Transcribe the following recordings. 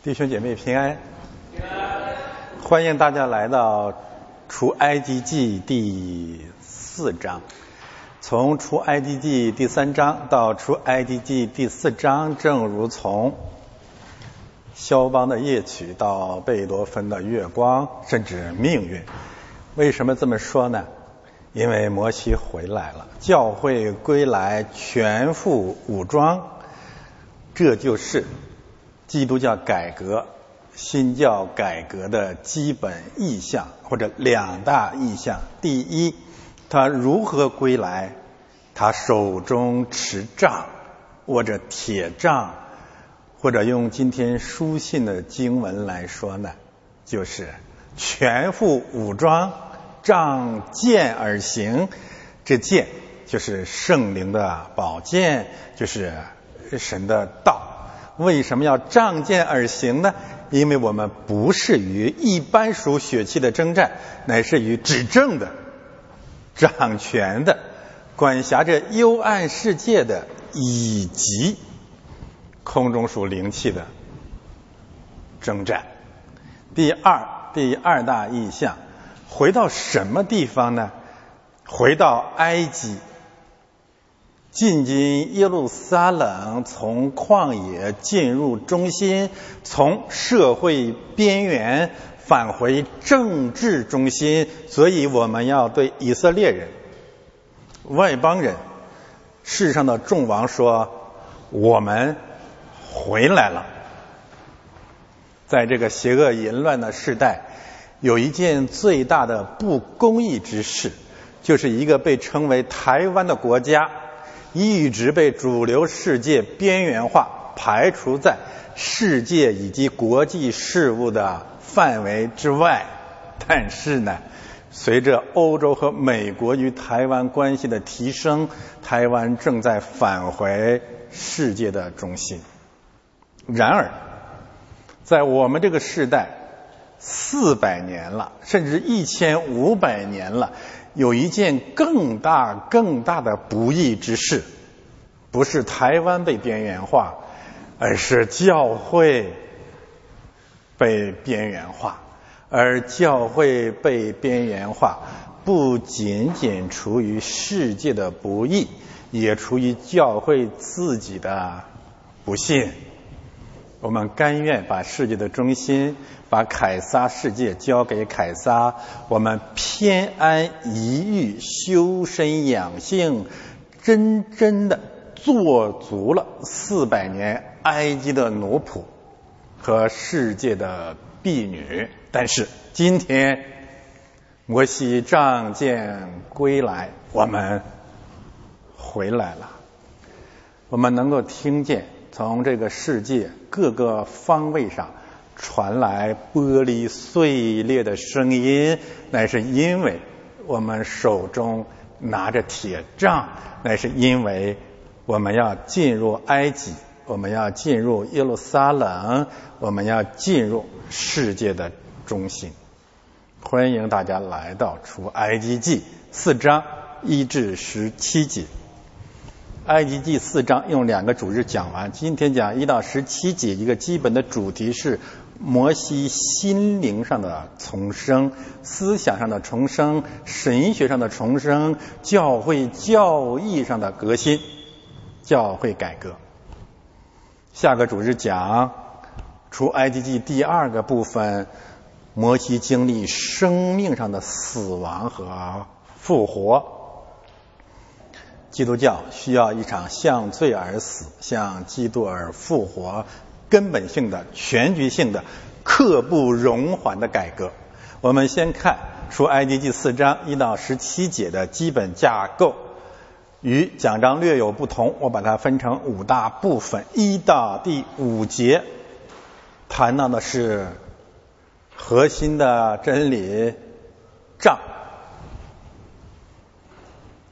弟兄姐妹平安，欢迎大家来到出埃及记第四章。从出埃及记第三章到出埃及记第四章，正如从肖邦的夜曲到贝多芬的月光，甚至命运。为什么这么说呢？因为摩西回来了，教会归来，全副武装，这就是基督教改革、新教改革的基本意向，或者两大意向。第一，他如何归来？他手中持杖，握着铁杖，或者用今天书信的经文来说呢，就是全副武装。仗剑而行，这剑就是圣灵的宝剑，就是神的道。为什么要仗剑而行呢？因为我们不是与一般属血气的征战，乃是与执政的、掌权的、管辖着幽暗世界的，以及空中属灵气的征战。第二，第二大意象。回到什么地方呢？回到埃及，进军耶路撒冷，从旷野进入中心，从社会边缘返回政治中心。所以我们要对以色列人、外邦人、世上的众王说：我们回来了。在这个邪恶淫乱的时代。有一件最大的不公义之事，就是一个被称为台湾的国家，一直被主流世界边缘化，排除在世界以及国际事务的范围之外。但是呢，随着欧洲和美国与台湾关系的提升，台湾正在返回世界的中心。然而，在我们这个时代。四百年了，甚至一千五百年了，有一件更大、更大的不义之事，不是台湾被边缘化，而是教会被边缘化。而教会被边缘化，不仅仅出于世界的不义，也出于教会自己的不信。我们甘愿把世界的中心。把凯撒世界交给凯撒，我们偏安一隅，修身养性，真真的做足了四百年埃及的奴仆和世界的婢女。但是今天摩西仗剑归来，我们回来了，我们能够听见从这个世界各个方位上。传来玻璃碎裂的声音，乃是因为我们手中拿着铁杖，乃是因为我们要进入埃及，我们要进入耶路撒冷，我们要进入世界的中心。欢迎大家来到出埃及记四章一至十七节。埃及记四章用两个主日讲完，今天讲一到十七节，一个基本的主题是。摩西心灵上的重生，思想上的重生，神学上的重生，教会教义上的革新，教会改革。下个主日讲出埃及记第二个部分，摩西经历生命上的死亡和复活。基督教需要一场向罪而死，向基督而复活。根本性的、全局性的、刻不容缓的改革。我们先看出埃及记四章一到十七节的基本架构，与讲章略有不同。我把它分成五大部分，一到第五节谈到的是核心的真理杖。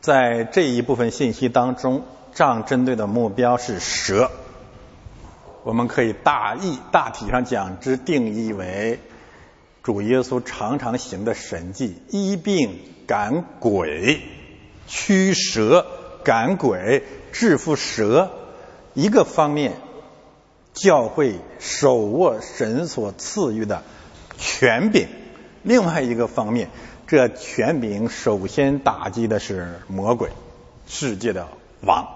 在这一部分信息当中，杖针对的目标是蛇。我们可以大意、大体上讲之定义为主耶稣常常行的神迹：医病、赶鬼、驱蛇、赶鬼、制服蛇。一个方面教会手握神所赐予的权柄。另外一个方面，这权柄首先打击的是魔鬼，世界的王。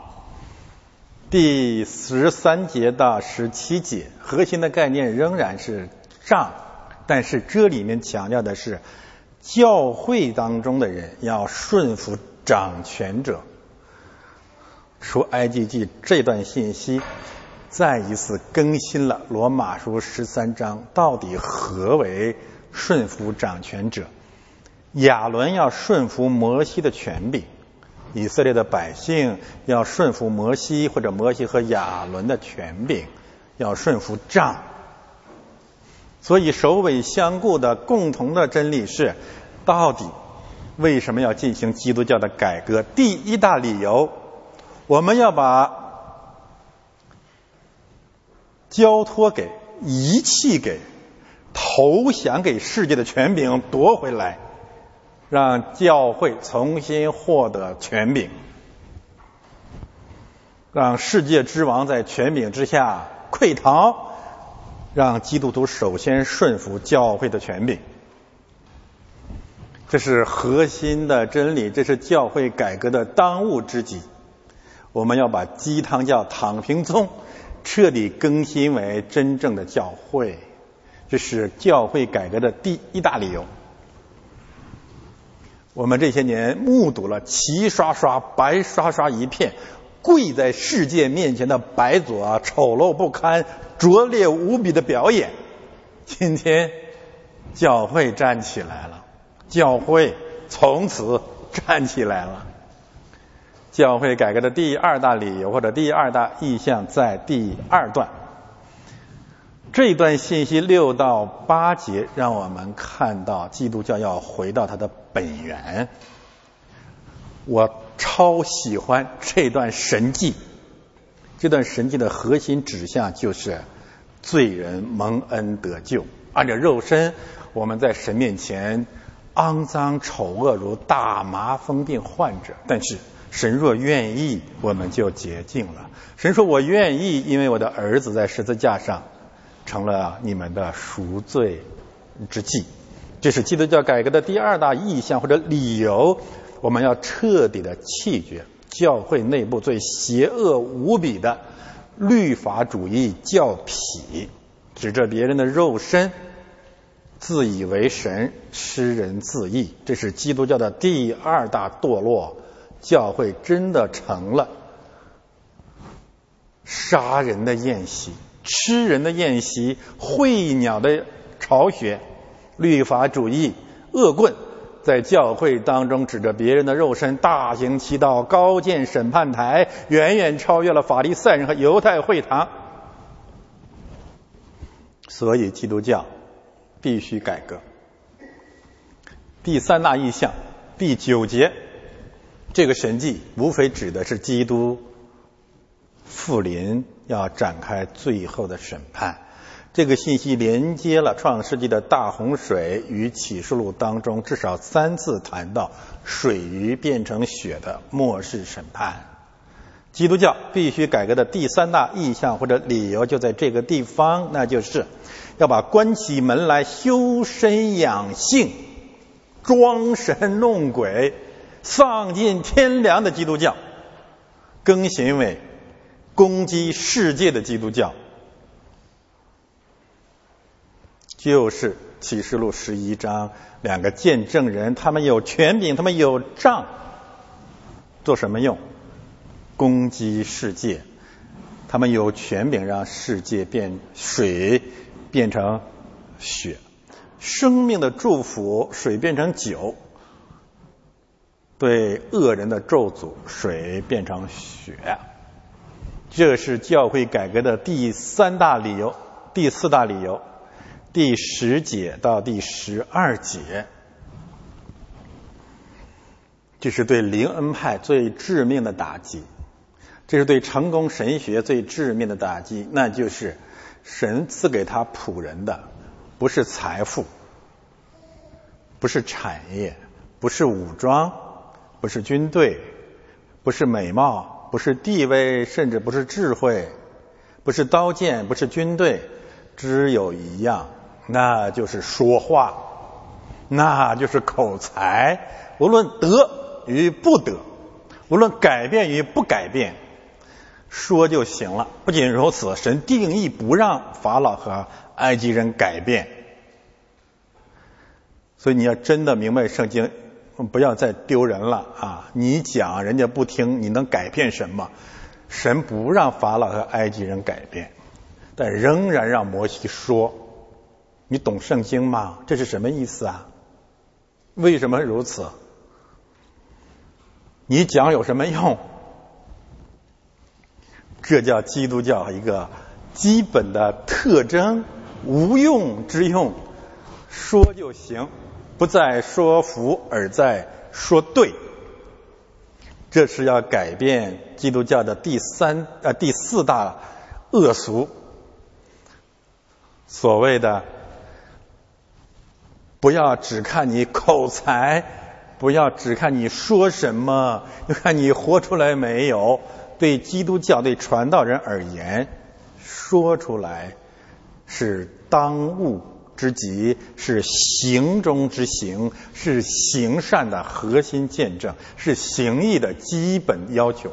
第十三节到十七节，核心的概念仍然是杖，但是这里面强调的是教会当中的人要顺服掌权者。出埃及记这段信息。再一次更新了罗马书十三章，到底何为顺服掌权者？亚伦要顺服摩西的权柄，以色列的百姓要顺服摩西或者摩西和亚伦的权柄，要顺服杖。所以首尾相顾的共同的真理是：到底为什么要进行基督教的改革？第一大理由，我们要把。交托给、遗弃给、投降给世界的权柄夺回来，让教会重新获得权柄，让世界之王在权柄之下溃逃，让基督徒首先顺服教会的权柄。这是核心的真理，这是教会改革的当务之急。我们要把鸡汤教躺平宗。彻底更新为真正的教会，这是教会改革的第一大理由。我们这些年目睹了齐刷刷、白刷刷一片，跪在世界面前的白左啊丑陋不堪、拙劣无比的表演。今天教会站起来了，教会从此站起来了。教会改革的第二大理由或者第二大意向在第二段，这一段信息六到八节让我们看到基督教要回到它的本源。我超喜欢这段神迹，这段神迹的核心指向就是罪人蒙恩得救。按照肉身，我们在神面前肮脏丑恶如大麻风病患者，但是。神若愿意，我们就洁净了。神说：“我愿意，因为我的儿子在十字架上成了你们的赎罪之祭。”这是基督教改革的第二大意向或者理由。我们要彻底的弃绝教会内部最邪恶无比的律法主义教痞，指着别人的肉身自以为神，吃人自义。这是基督教的第二大堕落。教会真的成了杀人的宴席、吃人的宴席、会鸟的巢穴。律法主义恶棍在教会当中指着别人的肉身大行其道，高建审判台，远远超越了法利赛人和犹太会堂。所以基督教必须改革。第三大意象，第九节。这个神迹无非指的是基督复临要展开最后的审判。这个信息连接了创世纪的大洪水与启示录当中至少三次谈到水鱼变成血的末世审判。基督教必须改革的第三大意向或者理由就在这个地方，那就是要把关起门来修身养性、装神弄鬼。丧尽天良的基督教，更新为攻击世界的基督教，就是启示录十一章两个见证人，他们有权柄，他们有杖，做什么用？攻击世界，他们有权柄让世界变水变成血，生命的祝福，水变成酒。对恶人的咒诅，水变成血，这是教会改革的第三大理由。第四大理由，第十节到第十二节，这是对灵恩派最致命的打击，这是对成功神学最致命的打击。那就是神赐给他仆人的，不是财富，不是产业，不是武装。不是军队，不是美貌，不是地位，甚至不是智慧，不是刀剑，不是军队，只有一样，那就是说话，那就是口才。无论得与不得，无论改变与不改变，说就行了。不仅如此，神定义不让法老和埃及人改变。所以你要真的明白圣经，不要再丢人了啊！你讲人家不听，你能改变什么？神不让法老和埃及人改变，但仍然让摩西说。你懂圣经吗？这是什么意思啊？为什么如此？你讲有什么用？这叫基督教一个基本的特征：无用之用，说就行。不在说服，而在说对。这是要改变基督教的第三呃第四大恶俗，所谓的不要只看你口才，不要只看你说什么，要看你活出来没有。对基督教对传道人而言，说出来是当务。之极是行中之行，是行善的核心见证，是行义的基本要求。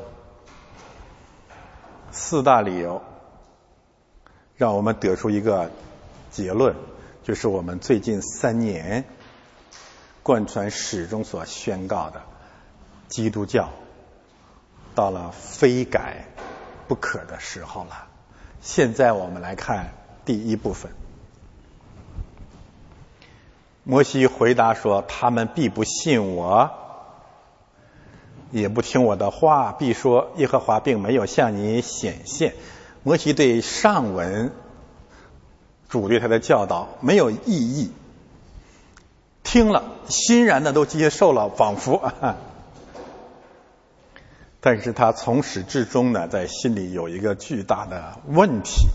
四大理由，让我们得出一个结论，就是我们最近三年贯穿始终所宣告的，基督教到了非改不可的时候了。现在我们来看第一部分。摩西回答说：“他们必不信我，也不听我的话，必说耶和华并没有向你显现。”摩西对上文主对他的教导没有异议，听了欣然的都接受了，仿佛啊，但是他从始至终呢，在心里有一个巨大的问题。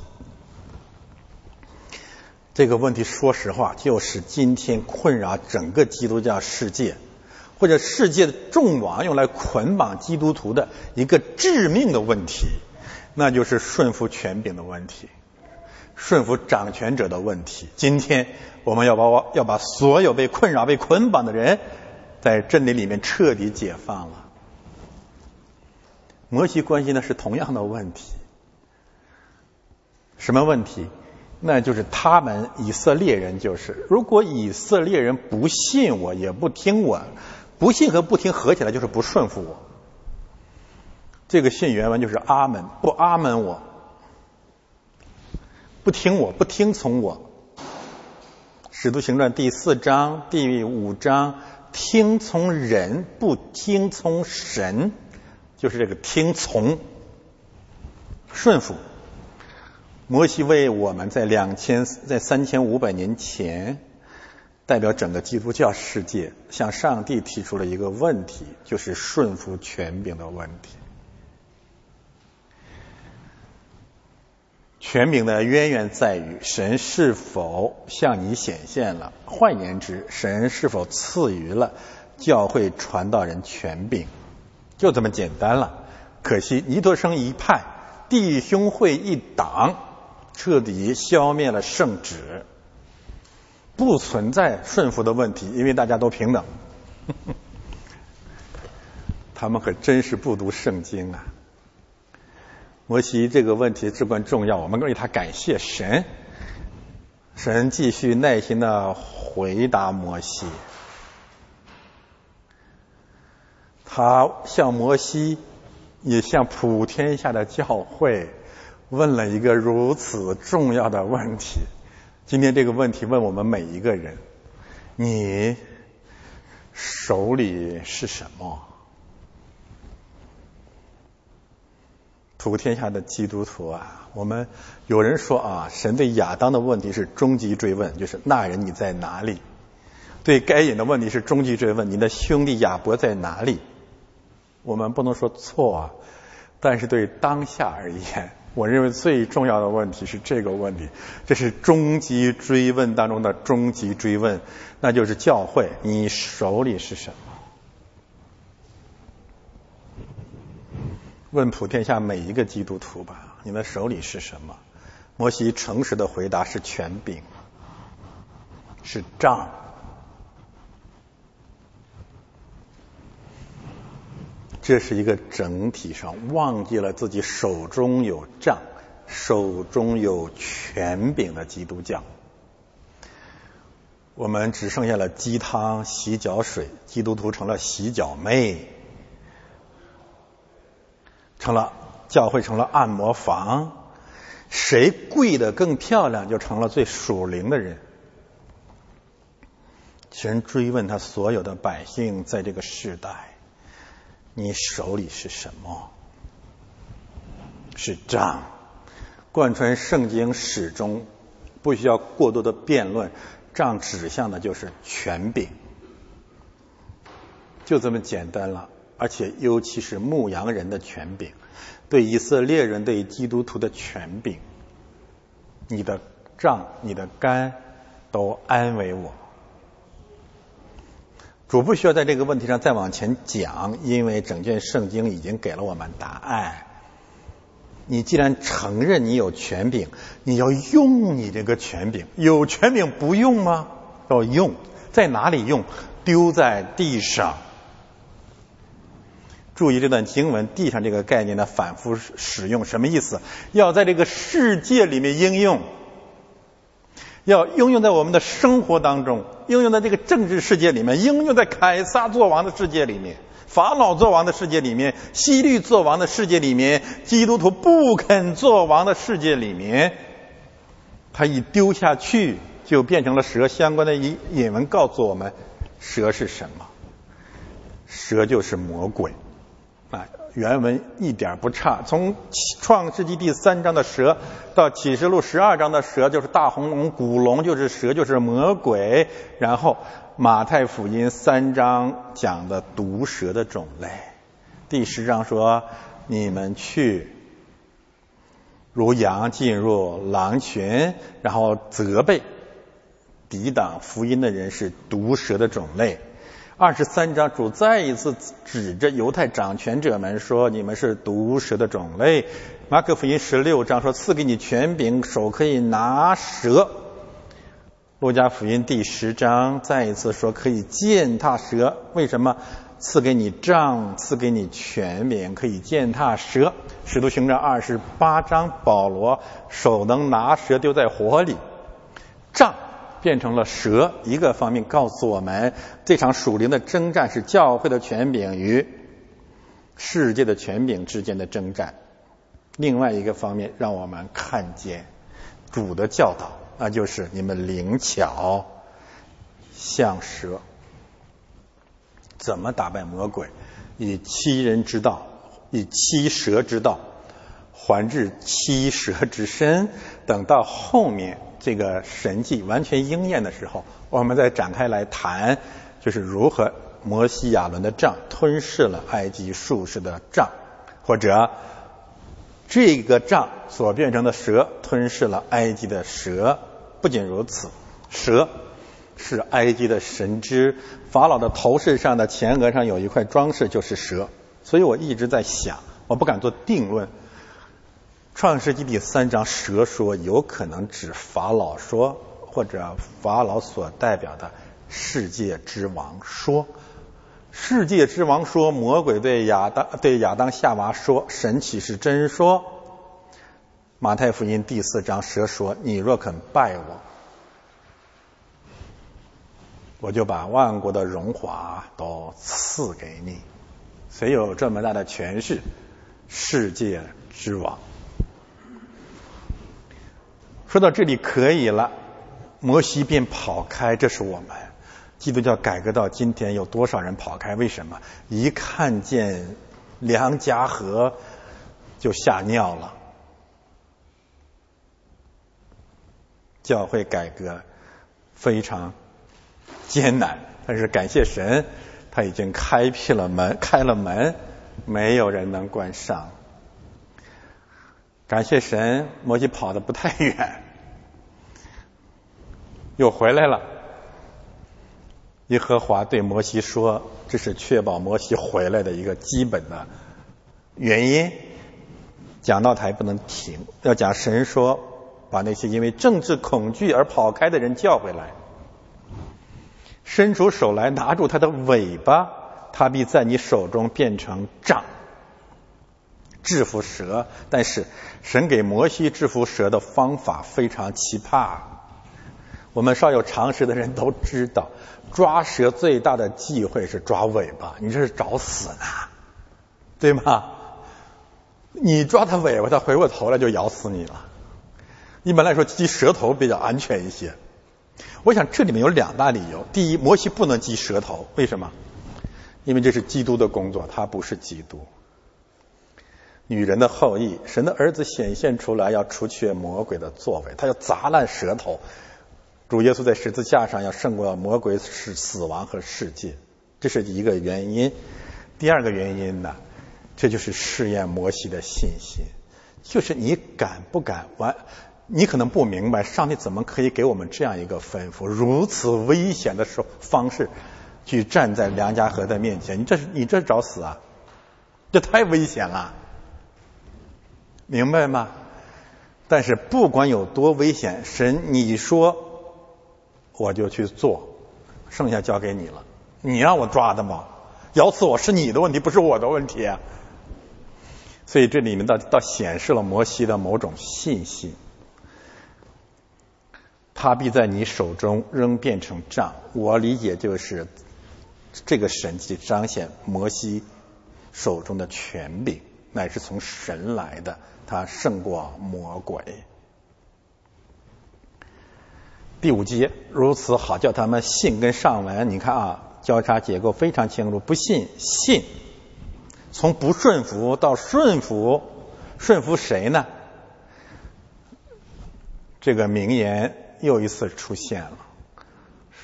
这个问题，说实话，就是今天困扰整个基督教世界，或者世界的众王用来捆绑基督徒的一个致命的问题，那就是顺服权柄的问题，顺服掌权者的问题。今天我们要把我要把所有被困扰、被捆绑的人，在真理里面彻底解放了。摩西关心的是同样的问题，什么问题？那就是他们以色列人就是，如果以色列人不信我，也不听我，不信和不听合起来就是不顺服我。这个信原文就是阿门，不阿门我，不听我，不听从我。使徒行传第四章、第五章，听从人不听从神，就是这个听从顺服。摩西为我们在两千在三千五百年前，代表整个基督教世界向上帝提出了一个问题，就是顺服权柄的问题。权柄的渊源在于神是否向你显现了，换言之，神是否赐予了教会传道人权柄，就这么简单了。可惜尼托生一派，弟兄会一党。彻底消灭了圣旨，不存在顺服的问题，因为大家都平等。他们可真是不读圣经啊！摩西这个问题至关重要，我们为他感谢神。神继续耐心的回答摩西，他向摩西，也向普天下的教会。问了一个如此重要的问题，今天这个问题问我们每一个人：你手里是什么？普天下的基督徒啊，我们有人说啊，神对亚当的问题是终极追问，就是那人你在哪里？对该隐的问题是终极追问，你的兄弟亚伯在哪里？我们不能说错啊，但是对当下而言。我认为最重要的问题是这个问题，这是终极追问当中的终极追问，那就是教会，你手里是什么？问普天下每一个基督徒吧，你的手里是什么？摩西诚实的回答是权柄，是杖。这是一个整体上忘记了自己手中有杖、手中有权柄的基督教。我们只剩下了鸡汤、洗脚水，基督徒成了洗脚妹，成了教会成了按摩房，谁跪的更漂亮，就成了最属灵的人。神追问他所有的百姓，在这个时代。你手里是什么？是杖。贯穿圣经始终不需要过多的辩论，杖指向的就是权柄，就这么简单了。而且尤其是牧羊人的权柄，对以色列人、对基督徒的权柄，你的杖、你的杆都安慰我。主不需要在这个问题上再往前讲，因为整卷圣经已经给了我们答案。你既然承认你有权柄，你要用你这个权柄。有权柄不用吗？要用，在哪里用？丢在地上。注意这段经文“地上”这个概念的反复使用，什么意思？要在这个世界里面应用。要应用在我们的生活当中，应用在这个政治世界里面，应用在凯撒作王的世界里面，法老作王的世界里面，西律作王的世界里面，基督徒不肯作王的世界里面，他一丢下去，就变成了蛇。相关的引引文告诉我们，蛇是什么？蛇就是魔鬼。原文一点不差，从创世纪第三章的蛇到启示录十二章的蛇，就是大红龙、古龙，就是蛇，就是魔鬼。然后马太福音三章讲的毒蛇的种类，第十章说你们去如羊进入狼群，然后责备抵挡福音的人是毒蛇的种类。二十三章主再一次指着犹太掌权者们说：“你们是毒蛇的种类。”马可福音十六章说：“赐给你权柄，手可以拿蛇。”路加福音第十章再一次说：“可以践踏蛇。”为什么？赐给你杖，赐给你权柄，可以践踏蛇。使徒行传二十八章，保罗手能拿蛇丢在火里，杖。变成了蛇，一个方面告诉我们，这场属灵的征战是教会的权柄与世界的权柄之间的征战；另外一个方面，让我们看见主的教导，那就是你们灵巧像蛇，怎么打败魔鬼？以欺人之道，以欺蛇之道，还治欺蛇之身。等到后面。这个神迹完全应验的时候，我们再展开来谈，就是如何摩西亚伦的杖吞噬了埃及术士的杖，或者这个杖所变成的蛇吞噬了埃及的蛇。不仅如此，蛇是埃及的神之，法老的头饰上的前额上有一块装饰就是蛇。所以我一直在想，我不敢做定论。创世纪第三章，蛇说有可能指法老说，或者法老所代表的世界之王说。世界之王说，魔鬼对亚当对亚当夏娃说，神启是真说。马太福音第四章，蛇说：“你若肯拜我，我就把万国的荣华都赐给你。”谁有这么大的权势？世界之王。说到这里可以了，摩西便跑开。这是我们基督教改革到今天有多少人跑开？为什么？一看见梁家河就吓尿了。教会改革非常艰难，但是感谢神，他已经开辟了门，开了门，没有人能关上。感谢神，摩西跑的不太远，又回来了。耶和华对摩西说：“这是确保摩西回来的一个基本的原因。讲道台不能停，要讲神说，把那些因为政治恐惧而跑开的人叫回来，伸出手来拿住他的尾巴，他必在你手中变成杖，制服蛇。但是神给摩西制服蛇的方法非常奇葩，我们稍有常识的人都知道，抓蛇最大的忌讳是抓尾巴，你这是找死呢，对吗？你抓它尾巴，它回过头来就咬死你了。一般来说，鸡舌头比较安全一些。我想这里面有两大理由：第一，摩西不能鸡舌头，为什么？因为这是基督的工作，他不是基督。女人的后裔，神的儿子显现出来，要除却魔鬼的作为，他要砸烂舌头。主耶稣在十字架上要胜过魔鬼、死死亡和世界，这是一个原因。第二个原因呢？这就是试验摩西的信心，就是你敢不敢完？你可能不明白，上帝怎么可以给我们这样一个吩咐，如此危险的时方式去站在梁家河的面前？你这是你这是找死啊！这太危险了，明白吗？但是不管有多危险，神你说我就去做，剩下交给你了。你让我抓的吗？咬死我是你的问题，不是我的问题。所以这里面倒倒显示了摩西的某种信心，他必在你手中仍变成杖。我理解就是这个神迹彰显摩西手中的权柄乃是从神来的，他胜过魔鬼。第五节如此好叫他们信跟上文，你看啊，交叉结构非常清楚，不信信。从不顺服到顺服，顺服谁呢？这个名言又一次出现了，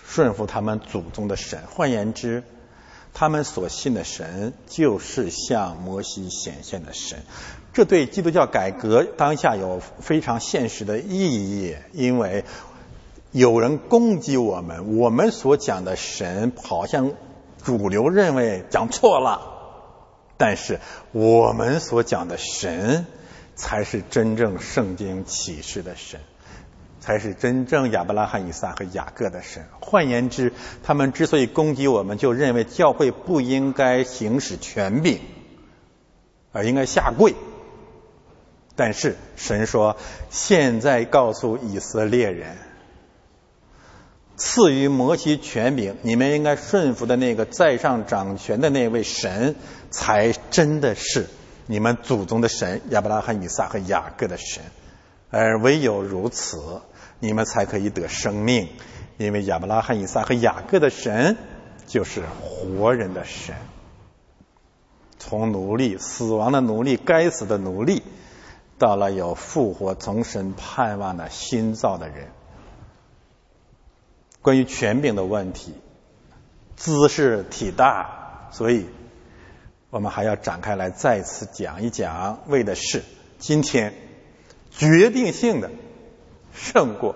顺服他们祖宗的神。换言之，他们所信的神就是向摩西显现的神。这对基督教改革当下有非常现实的意义，因为有人攻击我们，我们所讲的神好像主流认为讲错了。但是我们所讲的神，才是真正圣经启示的神，才是真正亚伯拉罕、以撒和雅各的神。换言之，他们之所以攻击我们，就认为教会不应该行使权柄，而应该下跪。但是神说，现在告诉以色列人。赐予摩西权柄，你们应该顺服的那个在上掌权的那位神，才真的是你们祖宗的神亚伯拉罕、以撒和雅各的神。而唯有如此，你们才可以得生命，因为亚伯拉罕、以撒和雅各的神就是活人的神。从奴隶、死亡的奴隶、该死的奴隶，到了有复活、从神盼望的新造的人。关于权柄的问题，姿势体大，所以我们还要展开来再次讲一讲，为的是今天决定性的胜过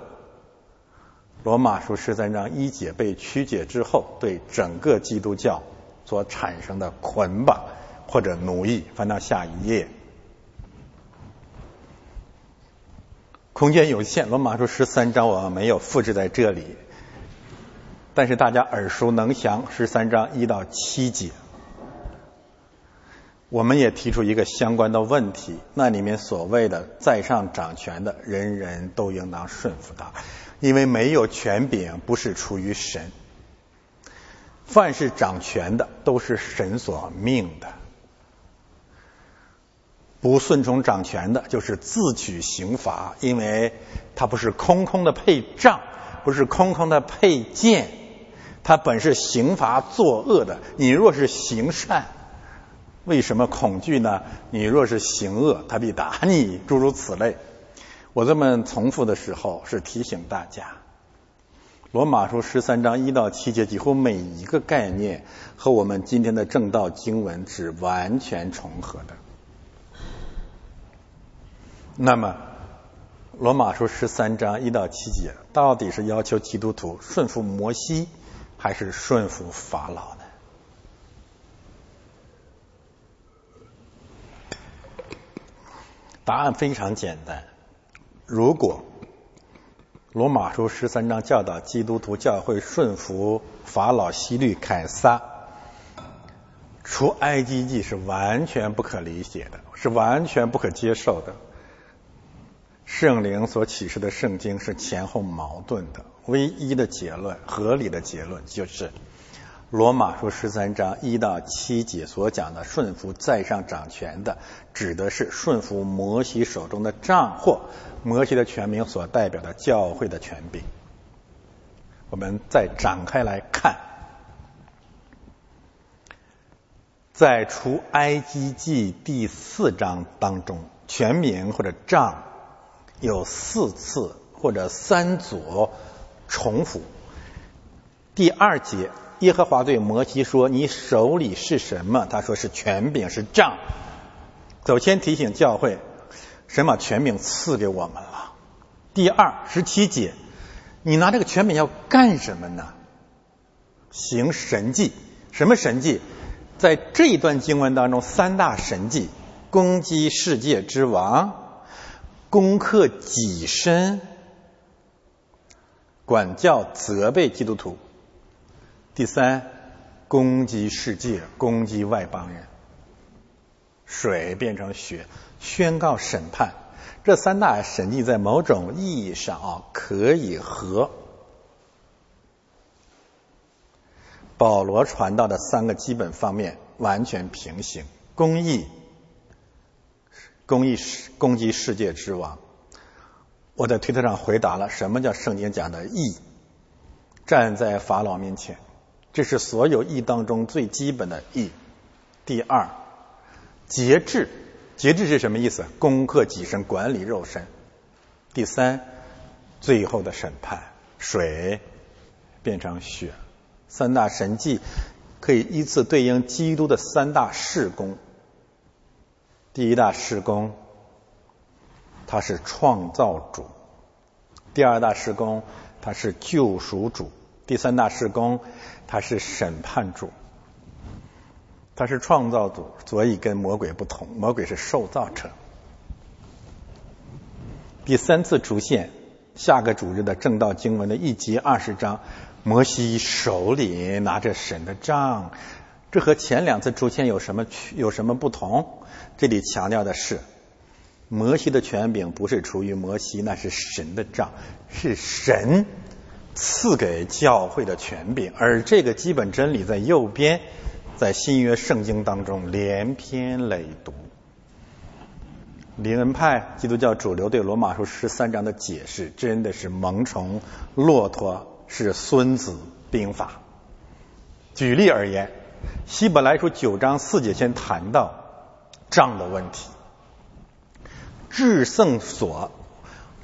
罗马书十三章一节被曲解之后对整个基督教所产生的捆绑或者奴役。翻到下一页，空间有限，罗马书十三章我没有复制在这里。但是大家耳熟能详，十三章一到七节，我们也提出一个相关的问题：那里面所谓的在上掌权的，人人都应当顺服他，因为没有权柄不是出于神，凡是掌权的都是神所命的，不顺从掌权的，就是自取刑罚，因为他不是空空的配杖，不是空空的配剑。他本是刑罚作恶的，你若是行善，为什么恐惧呢？你若是行恶，他必打你，诸如此类。我这么重复的时候，是提醒大家，罗马书十三章一到七节，几乎每一个概念和我们今天的正道经文是完全重合的。那么，罗马书十三章一到七节，到底是要求基督徒顺服摩西？还是顺服法老呢？答案非常简单。如果罗马书十三章教导基督徒教会顺服法老、希律、凯撒，除埃及记是完全不可理解的，是完全不可接受的。圣灵所启示的圣经是前后矛盾的，唯一的结论、合理的结论就是。罗马书十三章一到七节所讲的顺服在上掌权的，指的是顺服摩西手中的杖或摩西的权柄所代表的教会的权柄。我们再展开来看，在出埃及记第四章当中，权柄或者杖有四次或者三组重复。第二节。耶和华对摩西说：“你手里是什么？”他说：“是权柄，是杖。”首先提醒教会，神把权柄赐给我们了。第二十七节，你拿这个权柄要干什么呢？行神迹。什么神迹？在这一段经文当中，三大神迹：攻击世界之王，攻克己身，管教责备基督徒。第三，攻击世界，攻击外邦人，水变成血，宣告审判。这三大神迹在某种意义上啊，可以和保罗传道的三个基本方面完全平行：公义、公义攻击世界之王。我在推特上回答了什么叫圣经讲的义，站在法老面前。这是所有义当中最基本的义。第二，节制，节制是什么意思？攻克己身，管理肉身。第三，最后的审判，水变成血，三大神迹可以依次对应基督的三大事工。第一大事工，他是创造主；第二大事工，他是救赎主；第三大事工。他是审判主，他是创造主，所以跟魔鬼不同。魔鬼是受造者。第三次出现，下个主日的正道经文的一节二十章，摩西手里拿着神的杖，这和前两次出现有什么区有什么不同？这里强调的是，摩西的权柄不是出于摩西，那是神的杖，是神。赐给教会的权柄，而这个基本真理在右边，在新约圣经当中连篇累牍。灵恩派基督教主流对罗马书十三章的解释，真的是萌虫骆驼是孙子兵法。举例而言，希伯来书九章四节先谈到账的问题，至圣所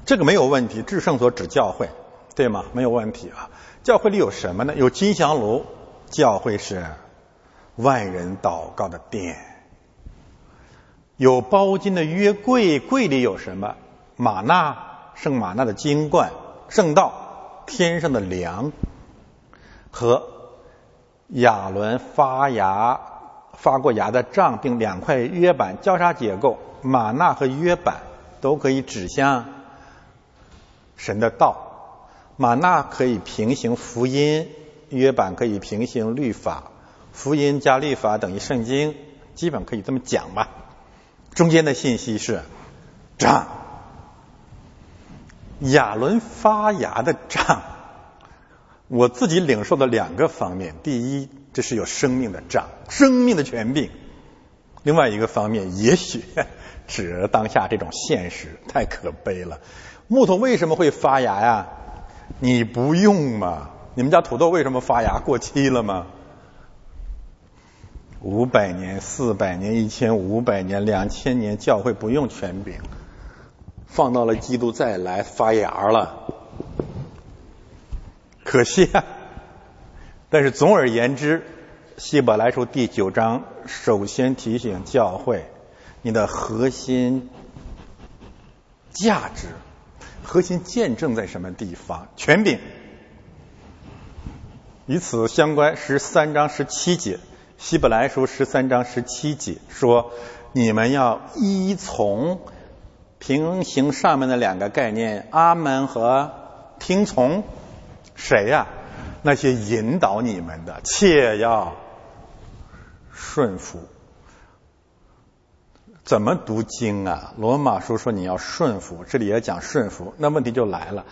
这个没有问题，至圣所指教会。对吗？没有问题啊。教会里有什么呢？有金香炉，教会是万人祷告的殿。有包金的约柜，柜里有什么？玛纳，圣玛纳的金冠，圣道，天上的粮，和亚伦发芽发过芽的杖，并两块约板交叉结构。玛纳和约板都可以指向神的道。马纳可以平行福音，约版可以平行律法，福音加律法等于圣经，基本可以这么讲吧。中间的信息是杖，亚伦发芽的杖。我自己领受的两个方面：第一，这是有生命的杖，生命的权柄；另外一个方面，也许指当下这种现实，太可悲了。木头为什么会发芽呀？你不用吗？你们家土豆为什么发芽过期了吗？五百年、四百年、一千五百年、两千年，教会不用权柄，放到了基督再来发芽了，可惜啊！但是总而言之，希伯来书第九章首先提醒教会，你的核心价值。核心见证在什么地方？权柄。与此相关，十三章十七节，希伯来书十三章十七节说：“你们要依从平行上面的两个概念，阿门和听从，谁呀？那些引导你们的，切要顺服。怎么读经啊？罗马书说你要顺服，这里也讲顺服。那问题就来了，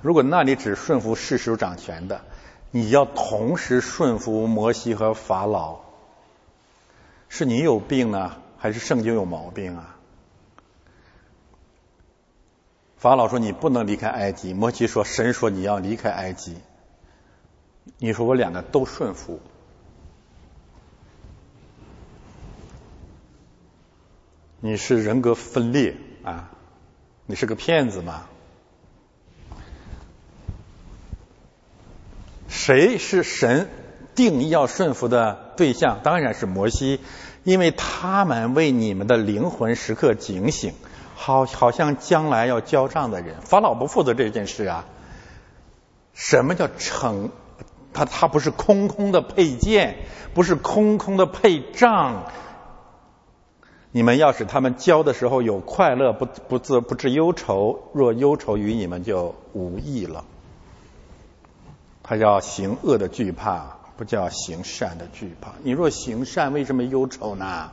如果那里只顺服世俗掌权的，你要同时顺服摩西和法老，是你有病呢，还是圣经有毛病啊？法老说你不能离开埃及，摩西说神说你要离开埃及。你说我两个都顺服，你是人格分裂啊？你是个骗子吗？谁是神定义要顺服的对象？当然是摩西，因为他们为你们的灵魂时刻警醒，好，好像将来要交账的人。法老不负责这件事啊？什么叫成？他他不是空空的配件，不是空空的配账。你们要使他们教的时候有快乐，不不自不致忧愁。若忧愁于你们，就无益了。他叫行恶的惧怕，不叫行善的惧怕。你若行善，为什么忧愁呢？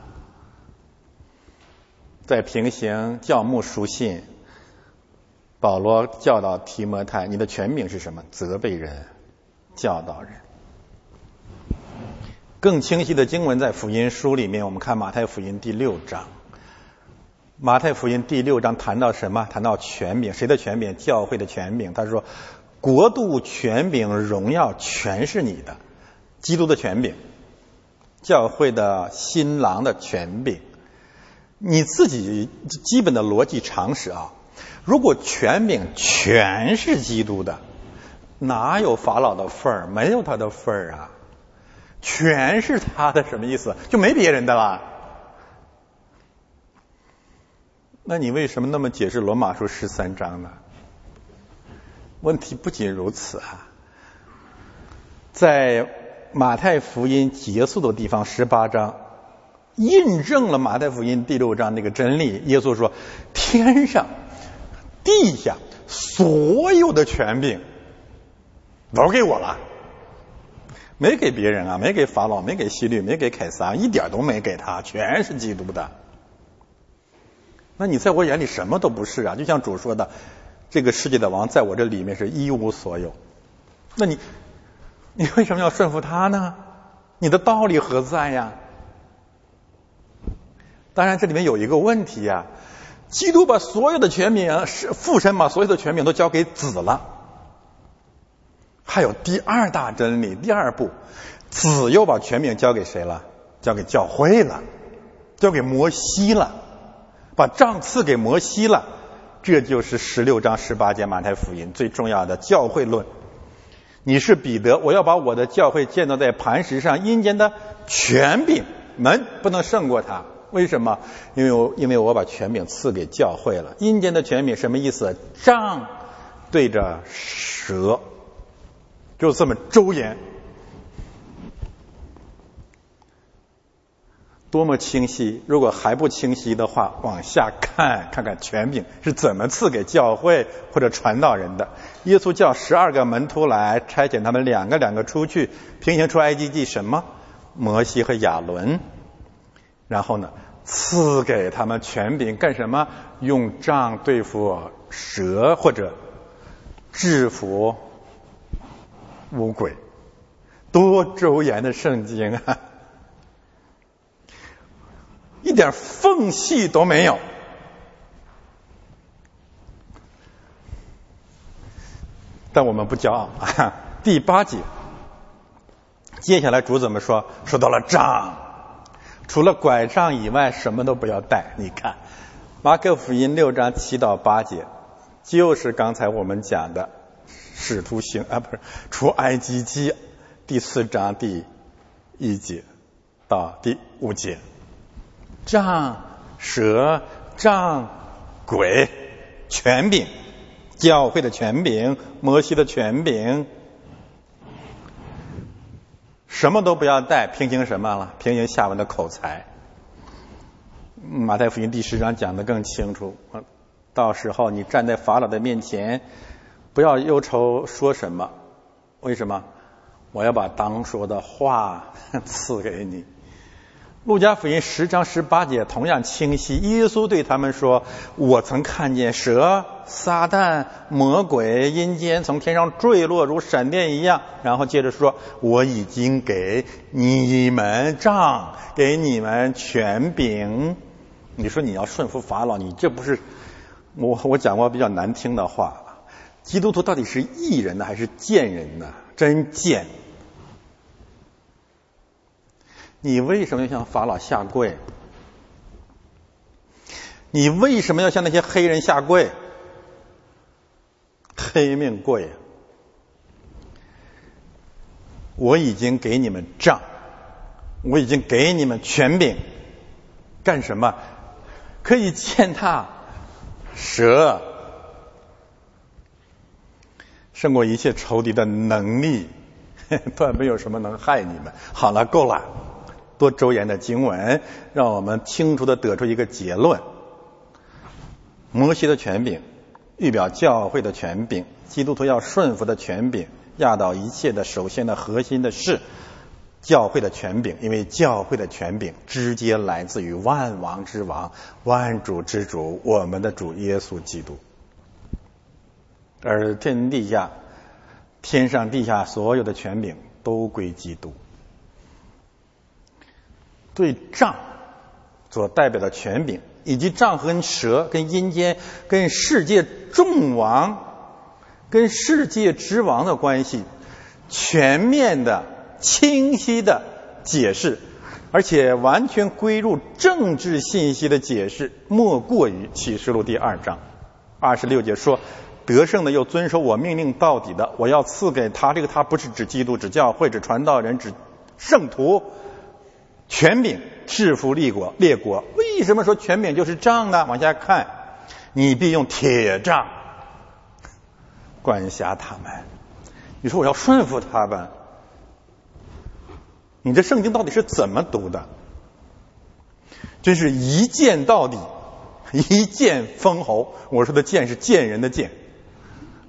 在平行教牧书信，保罗教导提摩太，你的全名是什么？责备人。教导人，更清晰的经文在福音书里面。我们看马太福音第六章。马太福音第六章谈到什么？谈到权柄，谁的权柄？教会的权柄。他说：“国度、权柄、荣耀，全是你的。”基督的权柄，教会的新郎的权柄。你自己基本的逻辑常识啊，如果权柄全是基督的。哪有法老的份儿？没有他的份儿啊！全是他的，什么意思？就没别人的了？那你为什么那么解释罗马书十三章呢？问题不仅如此啊，在马太福音结束的地方十八章，印证了马太福音第六章那个真理。耶稣说：“天上、地下所有的权柄。”都给我了，没给别人啊，没给法老，没给希律，没给凯撒，一点都没给他，全是基督的。那你在我眼里什么都不是啊！就像主说的，这个世界的王在我这里面是一无所有。那你，你为什么要顺服他呢？你的道理何在呀？当然，这里面有一个问题呀，基督把所有的权柄，是父神把所有的权柄都交给子了。还有第二大真理，第二步，子又把权柄交给谁了？交给教会了，交给摩西了，把杖赐给摩西了。这就是十六章十八节马太福音最重要的教会论。你是彼得，我要把我的教会建造在磐石上，阴间的权柄门不能胜过他。为什么？因为我因为我把权柄赐给教会了。阴间的权柄什么意思？杖对着蛇。就这么周延，多么清晰！如果还不清晰的话，往下看，看看权柄是怎么赐给教会或者传道人的。耶稣叫十二个门徒来，差遣他们两个两个出去，平行出埃及记什么？摩西和亚伦。然后呢，赐给他们权柄干什么？用杖对付蛇或者制服。乌鬼，多周延的圣经啊，一点缝隙都没有。但我们不骄傲啊。第八节，接下来主怎么说？说到了杖，除了拐杖以外，什么都不要带。你看，马可福音六章七到八节，就是刚才我们讲的。使徒行 啊，不是出埃及记第四章第一节到第五节，杖蛇杖鬼权柄，教会的权柄，摩西的权柄，什么都不要带，平行什么了？平行下文的口才。马太福音第十章讲的更清楚，到时候你站在法老的面前，不要忧愁说什么。为什么？我要把当说的话赐给你。路加福音十章十八节同样清晰。耶稣对他们说：“我曾看见蛇、撒旦、魔鬼、阴间从天上坠落，如闪电一样。”然后接着说：“我已经给你们杖，给你们权柄。”你说你要顺服法老，你这不是我我讲过比较难听的话。基督徒到底是义人呢，还是贱人呢？真贱！你为什么要向法老下跪？你为什么要向那些黑人下跪？黑命贵！我已经给你们杖，我已经给你们权柄，干什么？可以践踏蛇，胜过一切仇敌的能力，断没有什么能害你们。好了，够了。多周延的经文，让我们清楚的得出一个结论：摩西的权柄，预表教会的权柄，基督徒要顺服的权柄，压倒一切的首先的核心的是教会的权柄，因为教会的权柄直接来自于万王之王、万主之主，我们的主耶稣基督，而天地下、天上地下所有的权柄都归基督。对杖所代表的权柄，以及杖和蛇、跟阴间、跟世界众王、跟世界之王的关系，全面的、清晰的解释，而且完全归入政治信息的解释，莫过于启示录第二章二十六节说：“得胜的又遵守我命令到底的，我要赐给他。”这个他不是指基督，指教会，指传道人，指圣徒。权柄制服列国，列国为什么说权柄就是杖呢？往下看，你必用铁杖管辖他们。你说我要顺服他们，你这圣经到底是怎么读的？真是一剑到底，一剑封喉。我说的剑是剑人的剑，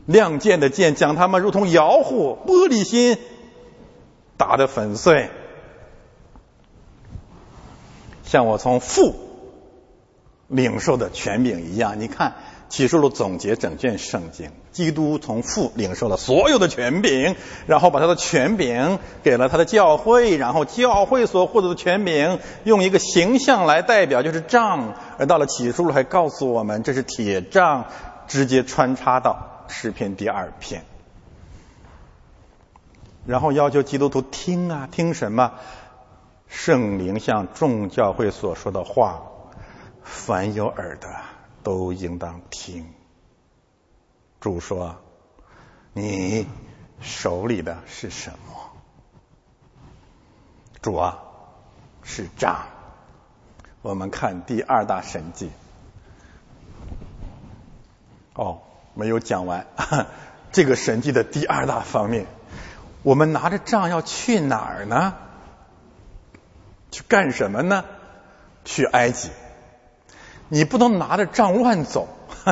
亮剑的剑，将他们如同摇户玻璃心打得粉碎。像我从父领受的权柄一样，你看启示录总结整卷圣经，基督从父领受了所有的权柄，然后把他的权柄给了他的教会，然后教会所获得的权柄用一个形象来代表，就是杖，而到了启示录还告诉我们这是铁杖，直接穿插到诗篇第二篇，然后要求基督徒听啊，听什么？圣灵向众教会所说的话，凡有耳的都应当听。主说：“你手里的是什么？”主啊，是杖。我们看第二大神迹。哦，没有讲完 这个神迹的第二大方面。我们拿着杖要去哪儿呢？去干什么呢？去埃及。你不能拿着杖乱走，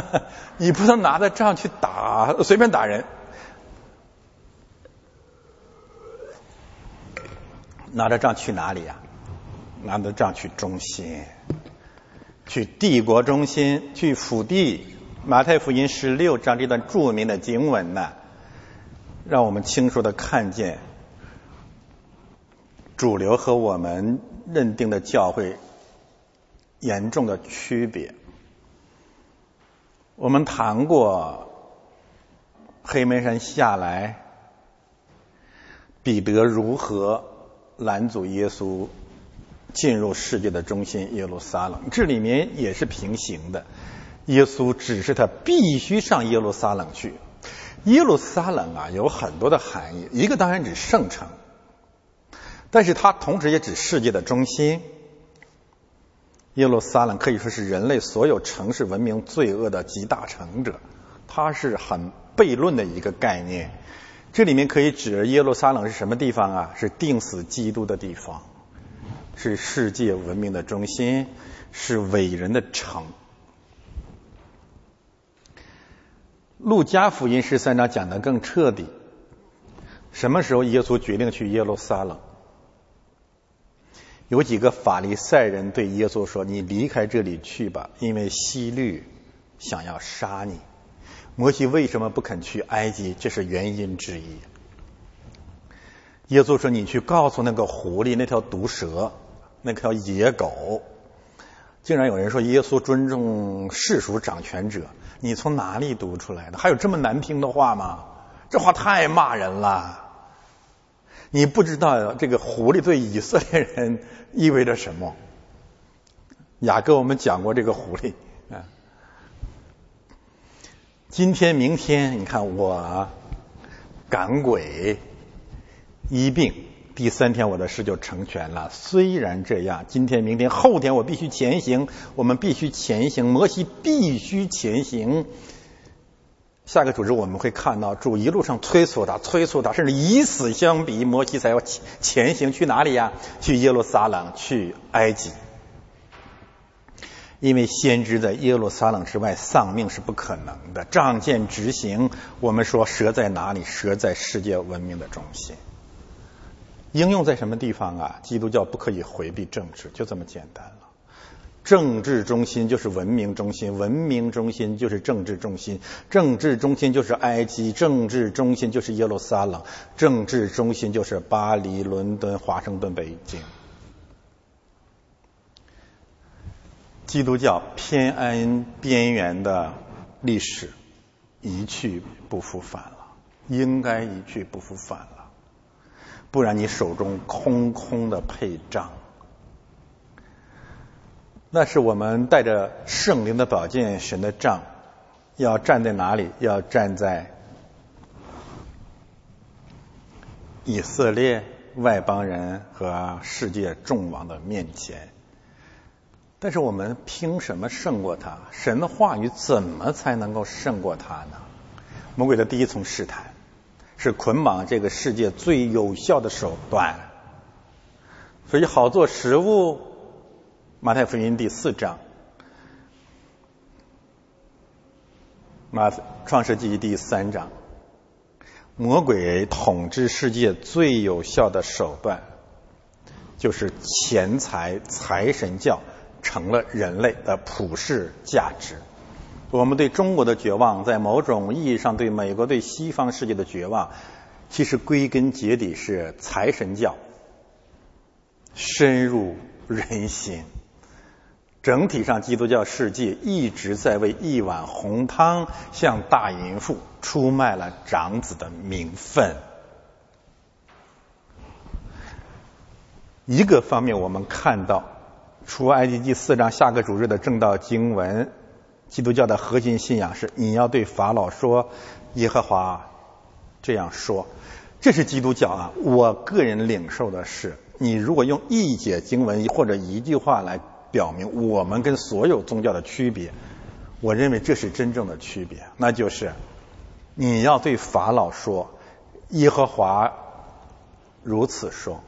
你不能拿着杖去打，随便打人。拿着杖去哪里呀？拿着杖去中心，去帝国中心，去府地。马太福音十六章这段著名的经文呢，让我们清楚的看见主流和我们。认定的教会严重的区别。我们谈过黑门山下来，彼得如何拦阻耶稣进入世界的中心耶路撒冷，这里面也是平行的。耶稣指示他必须上耶路撒冷去。耶路撒冷啊，有很多的含义，一个当然指圣城。但是它同时也指世界的中心。耶路撒冷可以说是人类所有城市文明罪恶的集大成者，它是很悖论的一个概念。这里面可以指耶路撒冷是什么地方啊？是定死基督的地方，是世界文明的中心，是伟人的城。路加福音十三章讲的更彻底。什么时候耶稣决定去耶路撒冷？有几个法利赛人对耶稣说：“你离开这里去吧，因为希律想要杀你。”摩西为什么不肯去埃及？这是原因之一。耶稣说：“你去告诉那个狐狸、那条毒蛇、那条野狗。”竟然有人说耶稣尊重世俗掌权者，你从哪里读出来的？还有这么难听的话吗？这话太骂人了。你不知道这个狐狸对以色列人。意味着什么？雅各我们讲过这个狐狸啊。今天、明天，你看我赶鬼医病，第三天我的事就成全了。虽然这样，今天、明天、后天我必须前行，我们必须前行，摩西必须前行。下个组织我们会看到主一路上催促他，催促他，甚至以死相逼，摩西才要前前行去哪里呀？去耶路撒冷，去埃及。因为先知在耶路撒冷之外丧命是不可能的，仗剑执行。我们说蛇在哪里？蛇在世界文明的中心。应用在什么地方啊？基督教不可以回避政治，就这么简单了。政治中心就是文明中心，文明中心就是政治中心，政治中心就是埃及，政治中心就是耶路撒冷，政治中心就是巴黎、伦敦、华盛顿、北京。基督教偏安边缘的历史一去不复返了，应该一去不复返了，不然你手中空空的配杖。那是我们带着圣灵的宝剑，神的杖，要站在哪里？要站在以色列外邦人和世界众王的面前。但是我们凭什么胜过他？神的话语怎么才能够胜过他呢？魔鬼的第一重试探是捆绑这个世界最有效的手段，所以好做食物。马太福音第四章，马创世纪第三章，魔鬼统治世界最有效的手段，就是钱财财神教成了人类的普世价值。我们对中国的绝望，在某种意义上对美国对西方世界的绝望，其实归根结底是财神教深入人心。整体上，基督教世界一直在为一碗红汤向大淫妇出卖了长子的名分。一个方面，我们看到，出埃及记四章下个主日的正道经文，基督教的核心信仰是你要对法老说：“耶和华这样说。”这是基督教啊！我个人领受的是，你如果用一节经文或者一句话来。表明我们跟所有宗教的区别，我认为这是真正的区别，那就是你要对法老说：“耶和华如此说。”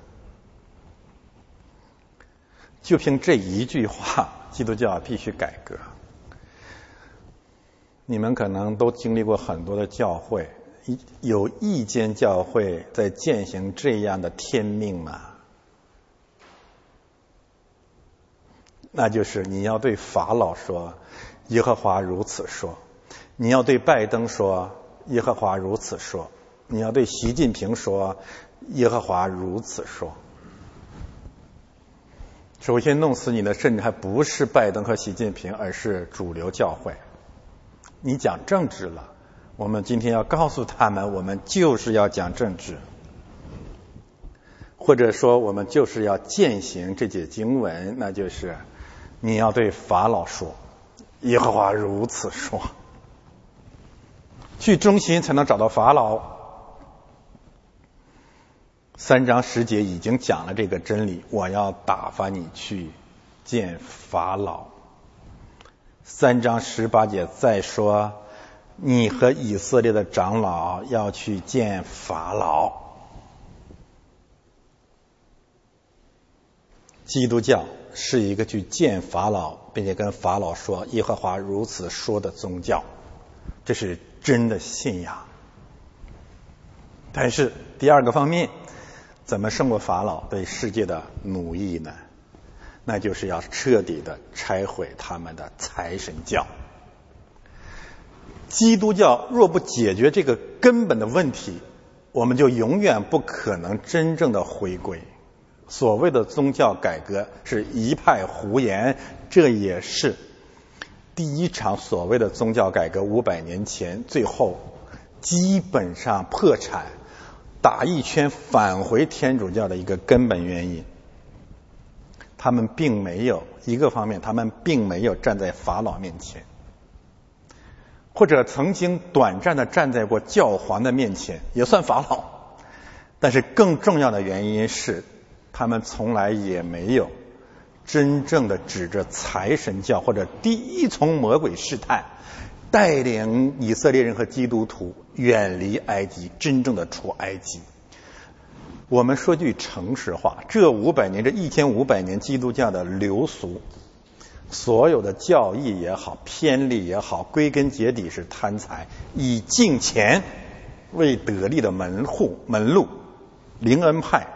就凭这一句话，基督教必须改革。你们可能都经历过很多的教会，有一间教会在践行这样的天命吗？那就是你要对法老说：“耶和华如此说。”你要对拜登说：“耶和华如此说。”你要对习近平说：“耶和华如此说。”首先弄死你的，甚至还不是拜登和习近平，而是主流教会。你讲政治了，我们今天要告诉他们，我们就是要讲政治，或者说我们就是要践行这节经文，那就是。你要对法老说：“耶和华如此说。”去中心才能找到法老。三章十节已经讲了这个真理。我要打发你去见法老。三章十八节再说：“你和以色列的长老要去见法老。”基督教。是一个去见法老，并且跟法老说耶和华如此说的宗教，这是真的信仰。但是第二个方面，怎么胜过法老对世界的奴役呢？那就是要彻底的拆毁他们的财神教。基督教若不解决这个根本的问题，我们就永远不可能真正的回归。所谓的宗教改革是一派胡言，这也是第一场所谓的宗教改革五百年前最后基本上破产、打一圈返回天主教的一个根本原因。他们并没有一个方面，他们并没有站在法老面前，或者曾经短暂的站在过教皇的面前，也算法老。但是更重要的原因是，他们从来也没有真正的指着财神教或者第一重魔鬼试探，带领以色列人和基督徒远离埃及，真正的出埃及。我们说句诚实话，这五百年，这一千五百年基督教的流俗，所有的教义也好，偏离也好，归根结底是贪财，以敬钱为得利的门户门路，灵恩派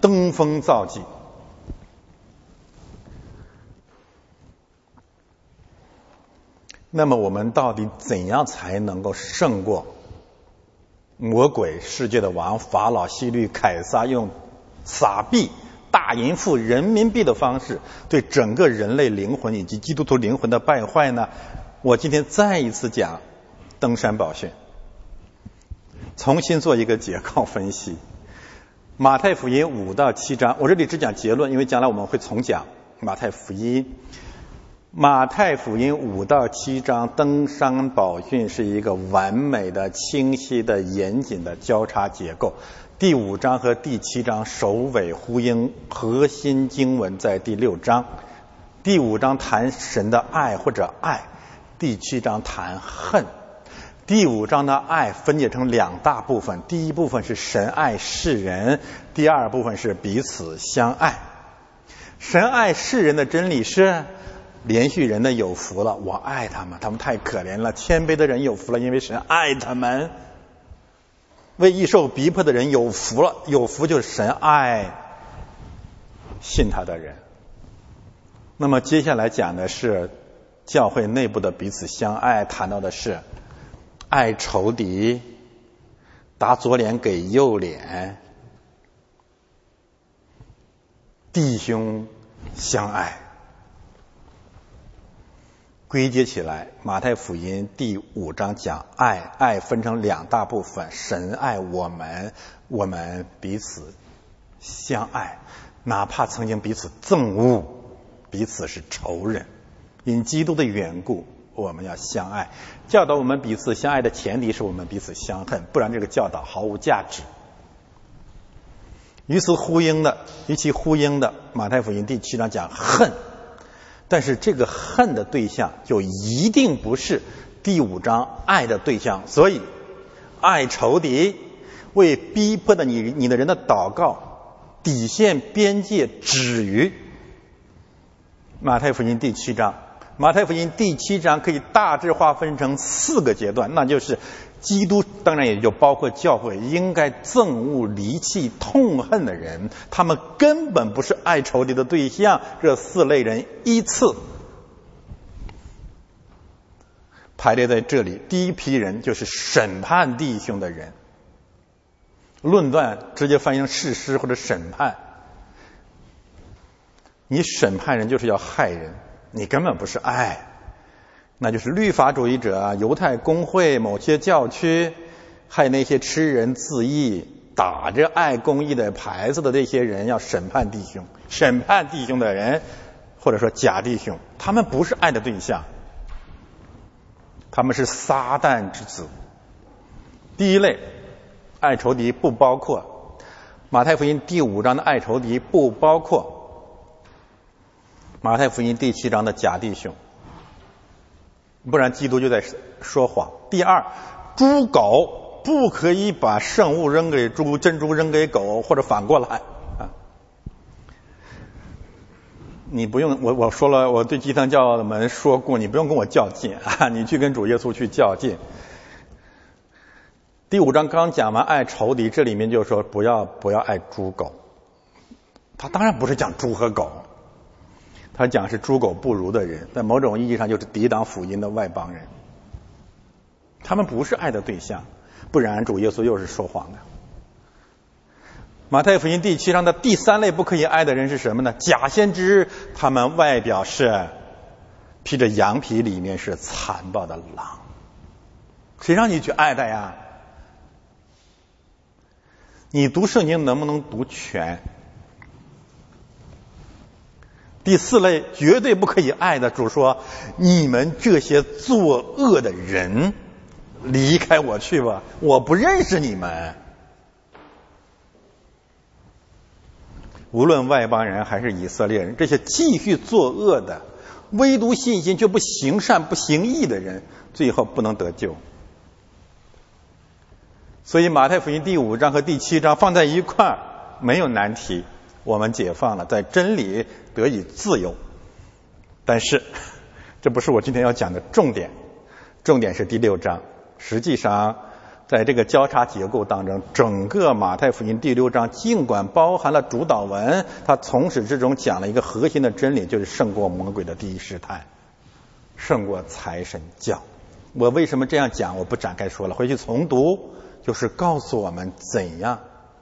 登峰造极。那么，我们到底怎样才能够胜过？魔鬼世界的王法老希律凯撒用撒币、大银赋、人民币的方式对整个人类灵魂以及基督徒灵魂的败坏呢？我今天再一次讲登山宝训，重新做一个结构分析。马太福音五到七章，我这里只讲结论，因为将来我们会重讲马太福音。马太福音五到七章登山宝训是一个完美的、清晰的、严谨的交叉结构。第五章和第七章首尾呼应，核心经文在第六章。第五章谈神的爱或者爱，第七章谈恨。第五章的爱分解成两大部分，第一部分是神爱世人，第二部分是彼此相爱。神爱世人的真理是。连续人的有福了，我爱他们，他们太可怜了。谦卑的人有福了，因为神爱他们。为易受逼迫的人有福了，有福就是神爱信他的人。那么接下来讲的是教会内部的彼此相爱，谈到的是爱仇敌，打左脸给右脸，弟兄相爱。归结起来，马太福音第五章讲爱，爱分成两大部分：神爱我们，我们彼此相爱，哪怕曾经彼此憎恶，彼此是仇人，因基督的缘故，我们要相爱。教导我们彼此相爱的前提是我们彼此相恨，不然这个教导毫无价值。与此呼应的，与其呼应的，马太福音第七章讲恨。但是这个恨的对象就一定不是第五章爱的对象，所以爱仇敌，为逼迫的你你的人的祷告底线边界止于马太福音第七章。马太福音第七章可以大致划分成四个阶段，那就是。基督当然也就包括教会，应该憎恶、离弃、痛恨的人，他们根本不是爱仇敌的对象。这四类人依次排列在这里。第一批人就是审判弟兄的人，论断直接翻译成事实或者审判。你审判人就是要害人，你根本不是爱。那就是律法主义者、犹太公会、某些教区，还有那些吃人自义、打着爱公义的牌子的那些人，要审判弟兄。审判弟兄的人，或者说假弟兄，他们不是爱的对象，他们是撒旦之子。第一类爱仇敌不包括马太福音第五章的爱仇敌，不包括马太福音第七章的假弟兄。不然，基督就在说谎。第二，猪狗不可以把圣物扔给猪，珍珠扔给狗，或者反过来啊。你不用我我说了，我对基督教的门说过，你不用跟我较劲啊，你去跟主耶稣去较劲。第五章刚讲完爱仇敌，这里面就说不要不要爱猪狗。他当然不是讲猪和狗，他讲是猪狗不如的人，在某种意义上就是抵挡福音的外邦人。他们不是爱的对象，不然主耶稣又是说谎的。马太福音第七章的第三类不可以爱的人是什么呢？假先知，他们外表是披着羊皮，里面是残暴的狼。谁让你去爱他呀？你读圣经能不能读全？第四类绝对不可以爱的，主说：“你们这些作恶的人，离开我去吧，我不认识你们。”无论外邦人还是以色列人，这些继续作恶的、唯独信心却不行善、不行义的人，最后不能得救。所以马太福音第五章和第七章放在一块儿没有难题，我们解放了，在真理得以自由。但是 这不是我今天要讲的重点，重点是第六章。实际上，在这个交叉结构当中，整个马太福音第六章尽管包含了主导文，它从始至终讲了一个核心的真理，就是胜过魔鬼的第一试探，胜过财神教。我为什么这样讲？我不展开说了，回去重读。就是告诉我们怎样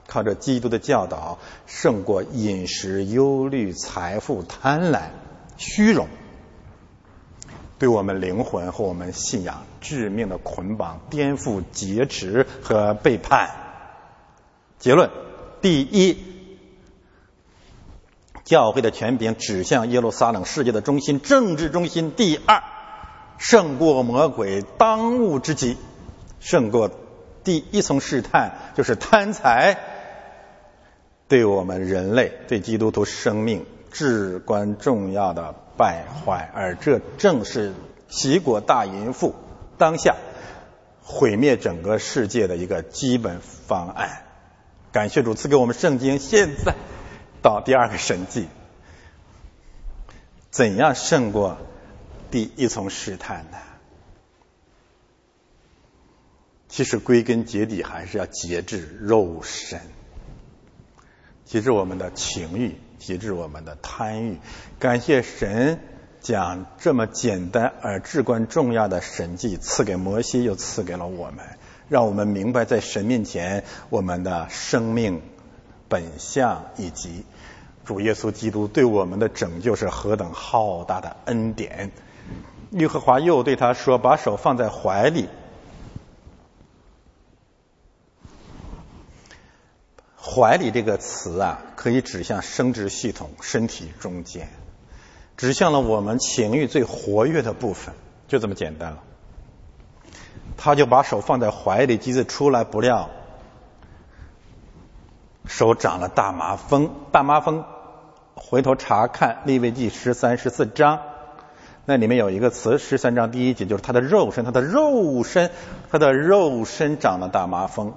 靠着基督的教导胜过饮食、忧虑、财富、贪婪、虚荣，对我们灵魂和我们信仰致命的捆绑、颠覆、劫持和背叛。结论：第一，教会的权柄指向耶路撒冷世界的中心、政治中心；第二，胜过魔鬼当务之急，胜过。第一层试探就是贪财，对我们人类、对基督徒生命至关重要的败坏，而这正是齐国大淫妇当下毁灭整个世界的一个基本方案。感谢主赐给我们圣经，现在到第二个神迹，怎样胜过第一层试探呢？其实归根结底还是要节制肉身，极致我们的情欲，极致我们的贪欲。感谢神将这么简单而至关重要的神迹赐给摩西，又赐给了我们，让我们明白在神面前我们的生命本相以及主耶稣基督对我们的拯救是何等浩大的恩典。耶和华又对他说：“把手放在怀里。”怀里这个词啊，可以指向生殖系统、身体中间，指向了我们情欲最活跃的部分，就这么简单了。他就把手放在怀里，机子出来，不料手长了大麻风。大麻风，回头查看《利未记》十三、十四章，那里面有一个词，十三章第一节就是他的肉身，他的肉身，他的肉身长了大麻风。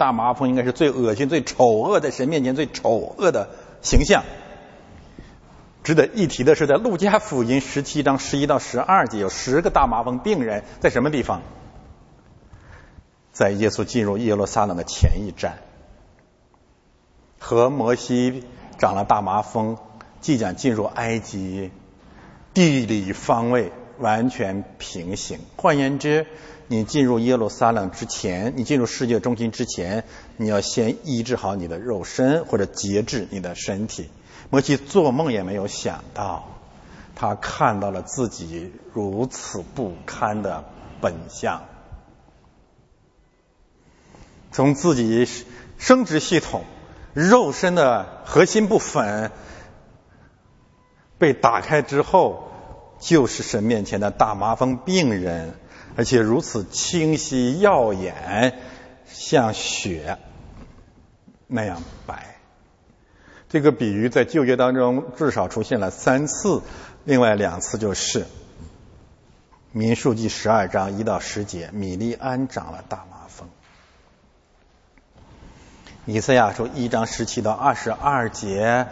大麻风应该是最恶心、最丑恶，在神面前最丑恶的形象。值得一提的是，在路加福音十七章十一到十二节，有十个大麻风病人在什么地方？在耶稣进入耶路撒冷的前一站，和摩西长了大麻风，即将进入埃及，地理方位完全平行。换言之，你进入耶路撒冷之前，你进入世界中心之前，你要先医治好你的肉身，或者节制你的身体。摩西做梦也没有想到，他看到了自己如此不堪的本相。从自己生殖系统、肉身的核心部分被打开之后，就是神面前的大麻风病人。而且如此清晰耀眼，像雪那样白。这个比喻在旧约当中至少出现了三次，另外两次就是民数记十二章一到十节，米利安长了大麻风；以赛亚书一章十七到二十二节。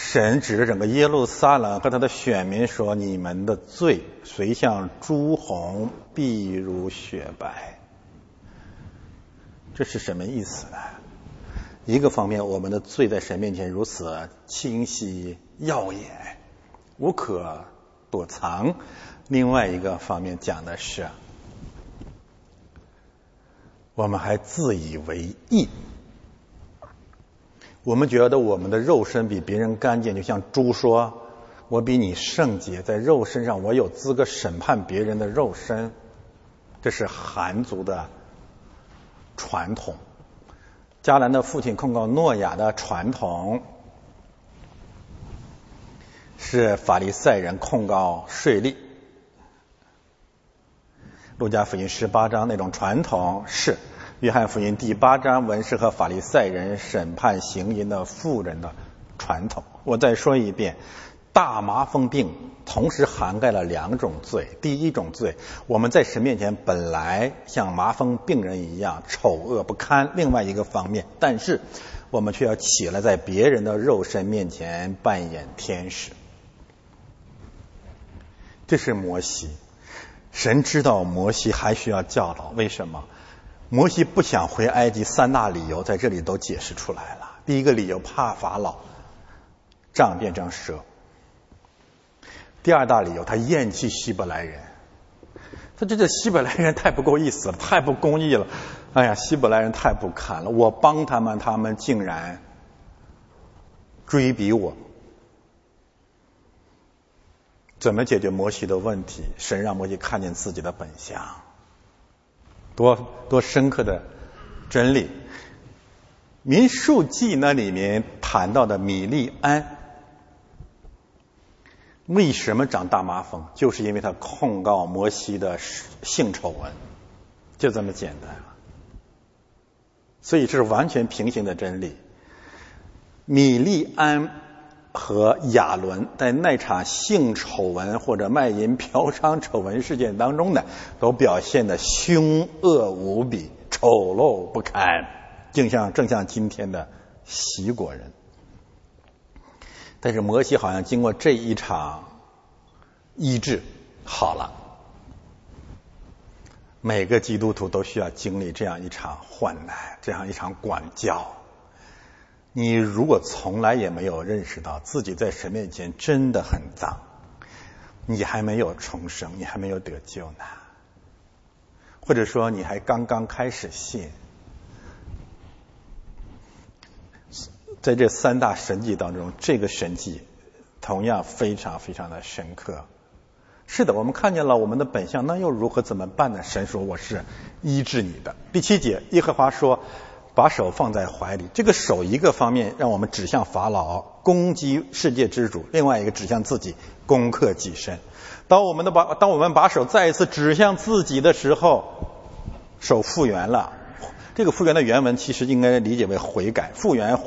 神指着整个耶路撒冷和他的选民说：“你们的罪虽像朱红，必如雪白。”这是什么意思呢？一个方面，我们的罪在神面前如此清晰耀眼，无可躲藏；另外一个方面讲的是，我们还自以为义。我们觉得我们的肉身比别人干净，就像猪说：“我比你圣洁，在肉身上我有资格审判别人的肉身。”这是韩族的传统。迦南的父亲控告诺亚的传统，是法利赛人控告税吏。路加福音十八章那种传统是约翰福音第八章文士和法利赛人审判行淫的妇人的传统。我再说一遍。大麻风病同时涵盖了两种罪。第一种罪，我们在神面前本来像麻风病人一样丑恶不堪；另外一个方面，但是我们却要起来在别人的肉身面前扮演天使。这是摩西。神知道摩西还需要教导，为什么？摩西不想回埃及，三大理由在这里都解释出来了。第一个理由，怕法老，杖变成蛇。第二大理由，他厌弃希伯来人。他觉得希伯来人太不够意思了，太不公义了。哎呀，希伯来人太不堪了！我帮他们，他们竟然追逼我。怎么解决摩西的问题？神让摩西看见自己的本相，多多深刻的真理。民数记那里面谈到的米利安。为什么长大麻风？就是因为他控告摩西的性丑闻，就这么简单。所以这是完全平行的真理。米利安和亚伦在那场性丑闻或者卖淫嫖娼丑闻事件当中呢，都表现的凶恶无比、丑陋不堪，就像正像今天的西国人。但是摩西好像经过这一场医治好了，每个基督徒都需要经历这样一场患难，这样一场管教。你如果从来也没有认识到自己在神面前真的很脏，你还没有重生，你还没有得救呢，或者说你还刚刚开始信。在这三大神迹当中，这个神迹同样非常非常的深刻。是的，我们看见了我们的本相，那又如何？怎么办呢？神说：“我是医治你的。”第七节，耶和华说：“把手放在怀里。”这个手一个方面让我们指向法老，攻击世界之主；另外一个指向自己，攻克己身。当我们的把当我们把手再一次指向自己的时候，手复原了。这个复原的原文其实应该理解为悔改，复原。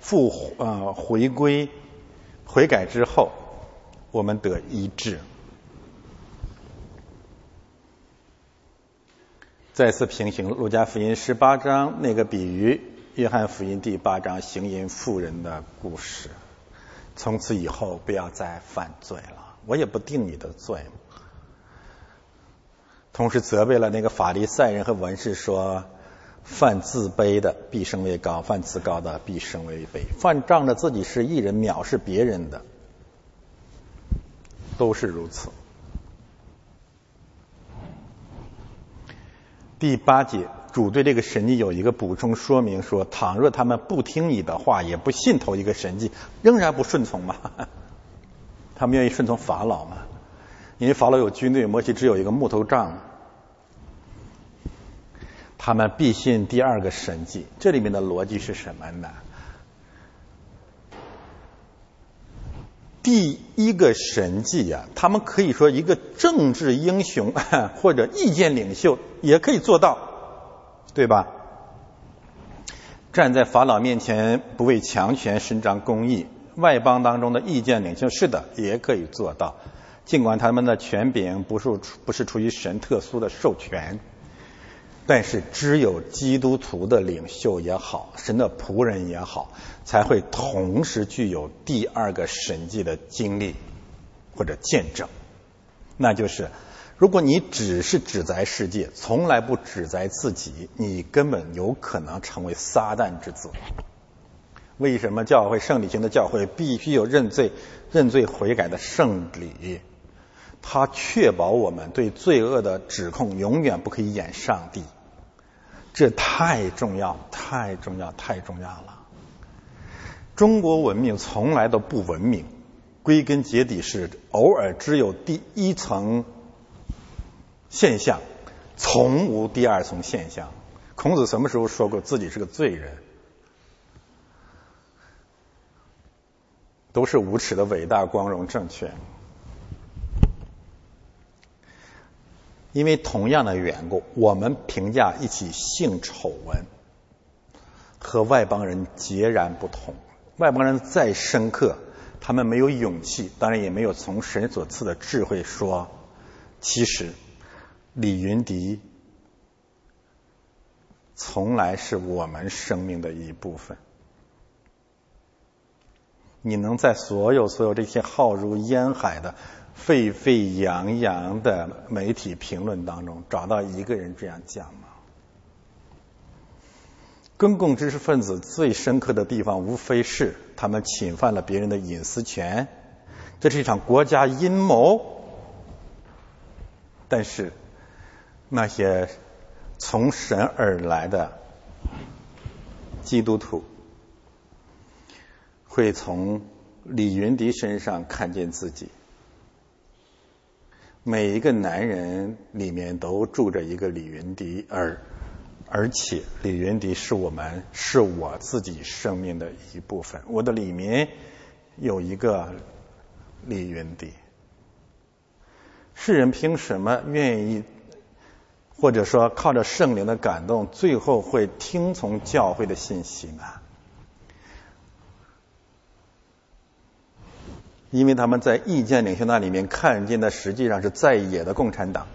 复呃回归悔改之后，我们得医治。再次平行路加福音十八章那个比喻，约翰福音第八章行淫妇人的故事。从此以后不要再犯罪了，我也不定你的罪。同时责备了那个法利赛人和文士说。犯自卑的必升为高，犯自高的必升为卑。犯仗着自己是艺人，藐视别人的，都是如此。第八节，主对这个神迹有一个补充说明，说：倘若他们不听你的话，也不信头一个神迹，仍然不顺从吗？他们愿意顺从法老吗？因为法老有军队，摩西只有一个木头杖。他们必信第二个神迹，这里面的逻辑是什么呢？第一个神迹呀，他们可以说一个政治英雄 或者意见领袖也可以做到，对吧？站在法老面前不畏强权伸张公义，外邦当中的意见领袖是的，也可以做到，尽管他们的权柄不是不是出于神特殊的授权。但是，只有基督徒的领袖也好，神的仆人也好，才会同时具有第二个神迹的经历或者见证，那就是如果你只是指责世界，从来不指责自己，你根本有可能成为撒旦之子。为什么教会圣礼型的教会必须有认罪、认罪悔改的圣礼？它确保我们对罪恶的指控永远不可以演上帝。这太重要，太重要，太重要了。中国文明从来都不文明，归根结底是偶尔只有第一层现象，从无第二层现象。孔子什么时候说过自己是个罪人？都是无耻的伟大、光荣、正确。因为同样的缘故，我们评价一起性丑闻和外邦人截然不同。外邦人再深刻，他们没有勇气，当然也没有从神所赐的智慧说。其实，李云迪从来是我们生命的一部分。你能在所有所有这些浩如烟海的？沸沸扬扬的媒体评论当中，找到一个人这样讲吗？公共知识分子最深刻的地方，无非是他们侵犯了别人的隐私权，这是一场国家阴谋。但是那些从神而来的基督徒，会从李云迪身上看见自己。每一个男人里面都住着一个李云迪，而而且李云迪是我们是我自己生命的一部分。我的里面有一个李云迪。世人凭什么愿意，或者说靠着圣灵的感动，最后会听从教会的信息呢？因为他们在意见领袖那里面看见的实际上是在野的共产党，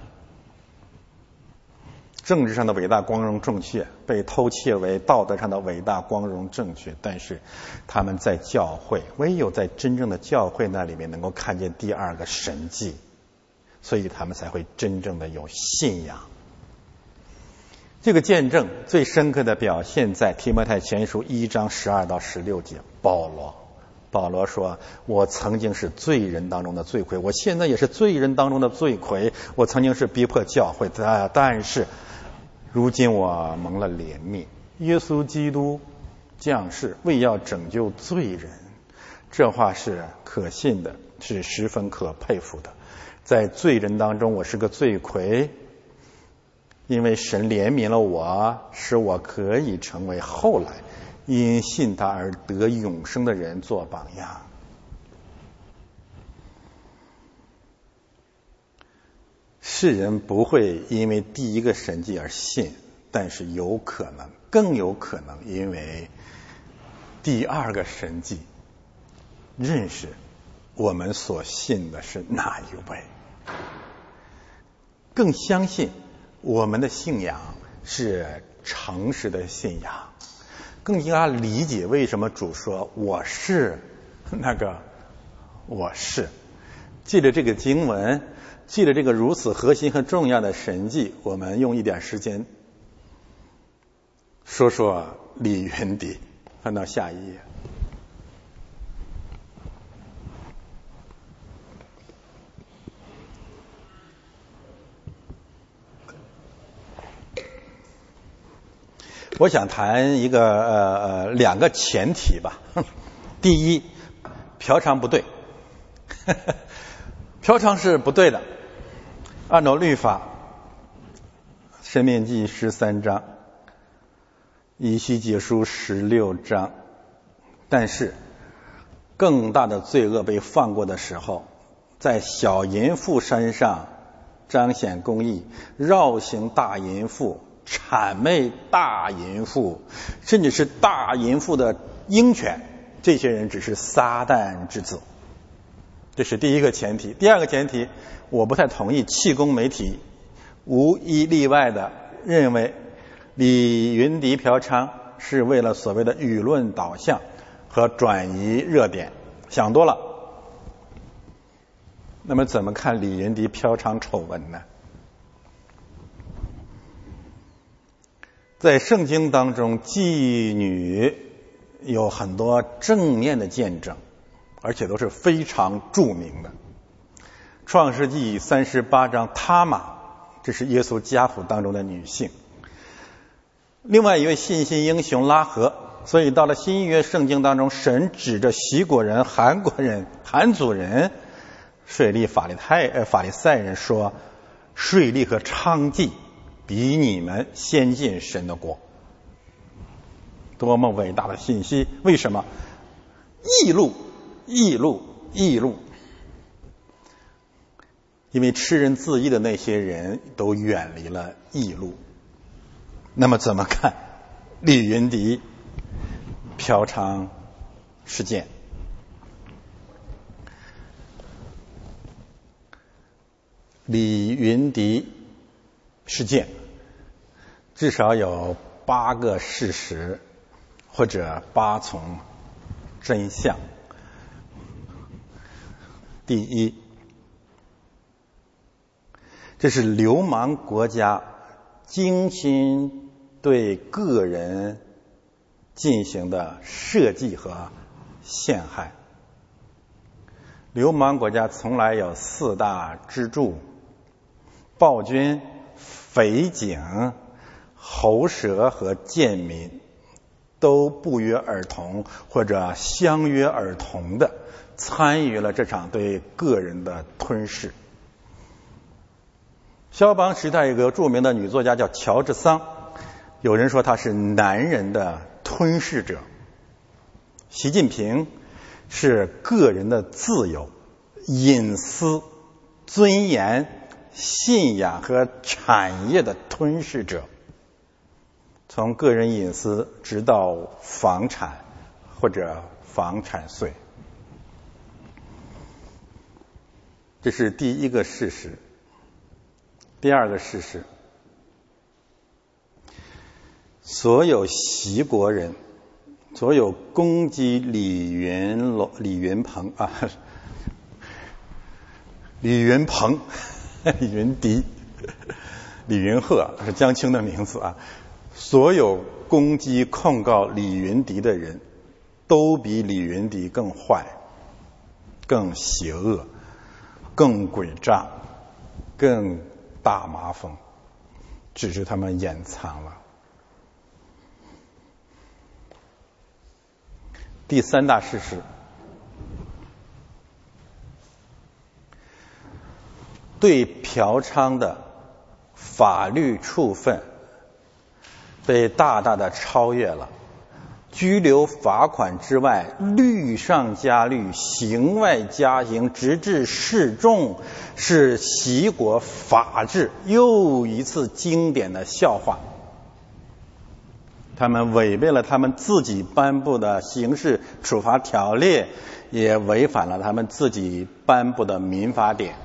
政治上的伟大光荣正确被偷窃为道德上的伟大光荣正确，但是他们在教会，唯有在真正的教会那里面能够看见第二个神迹，所以他们才会真正的有信仰。这个见证最深刻的表现在提摩太前书一章十二到十六节，保罗。保罗说：“我曾经是罪人当中的罪魁，我现在也是罪人当中的罪魁。我曾经是逼迫教会的，但是如今我蒙了怜悯。耶稣基督降世为要拯救罪人，这话是可信的，是十分可佩服的。在罪人当中，我是个罪魁，因为神怜悯了我，使我可以成为后来。”因信他而得永生的人做榜样。世人不会因为第一个神迹而信，但是有可能，更有可能因为第二个神迹认识我们所信的是哪一位，更相信我们的信仰是诚实的信仰。更加理解为什么主说我是 那个我是。记着这个经文，记着这个如此核心和重要的神迹，我们用一点时间说说李云迪。翻到下一页。我想谈一个呃呃两个前提吧。第一，嫖娼不对，嫖娼是不对的。按照律法，《申命记》十三章，《以西结书》十六章，但是更大的罪恶被放过的时候，在小淫妇身上彰显公义，绕行大淫妇。谄媚大淫妇，甚至是大淫妇的鹰犬，这些人只是撒旦之子。这是第一个前提。第二个前提，我不太同意气功媒体无一例外的认为李云迪嫖娼是为了所谓的舆论导向和转移热点，想多了。那么怎么看李云迪嫖娼丑闻呢？在圣经当中，妓女有很多正面的见证，而且都是非常著名的。创世纪三十八章，他玛，这是耶稣家谱当中的女性。另外一位信心英雄拉合，所以到了新约圣经当中，神指着西国人、韩国人、韩族人。税利法利泰呃法利赛人说，税利和娼妓比你们先进神的国，多么伟大的信息！为什么？异路，异路，异路，因为吃人自缢的那些人都远离了异路。那么怎么看李云迪嫖娼事件？李云迪事件至少有八个事实或者八重真相。第一，这是流氓国家精心对个人进行的设计和陷害。流氓国家从来有四大支柱。暴君、匪警、喉舌和贱民都不约而同或者相约而同的参与了这场对个人的吞噬。肖邦时代有个著名的女作家叫乔治桑，有人说她是男人的吞噬者。习近平是个人的自由、隐私、尊严。信仰和产业的吞噬者，从个人隐私直到房产或者房产税，这是第一个事实。第二个事实，所有习国人，所有攻击李云龙、李云鹏啊，李云鹏。李 云迪、李云鹤是江青的名字啊。所有攻击控告李云迪的人都比李云迪更坏、更邪恶、更诡诈、更大麻风，只是他们掩藏了。第三大事实。对嫖娼的法律处分被大大的超越了，拘留罚款之外，律上加律，刑外加刑，直至示众，是习国法治又一次经典的笑话。他们违背了他们自己颁布的刑事处罚条例，也违反了他们自己颁布的民法典。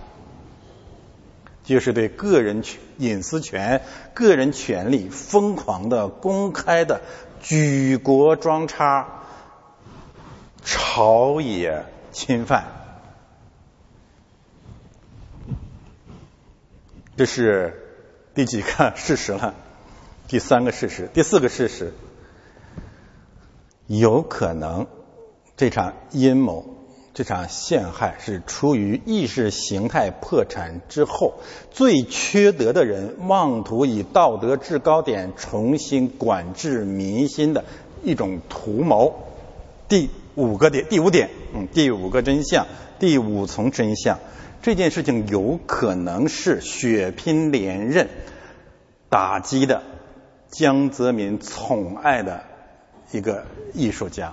就是对个人权、隐私权、个人权利疯狂的、公开的举国装叉、朝野侵犯，这是第几个事实了？第三个事实，第四个事实，有可能这场阴谋。这场陷害是出于意识形态破产之后，最缺德的人妄图以道德制高点重新管制民心的一种图谋。第五个点，第五点，嗯，第五个真相，第五重真相，这件事情有可能是血拼连任打击的江泽民宠爱的一个艺术家。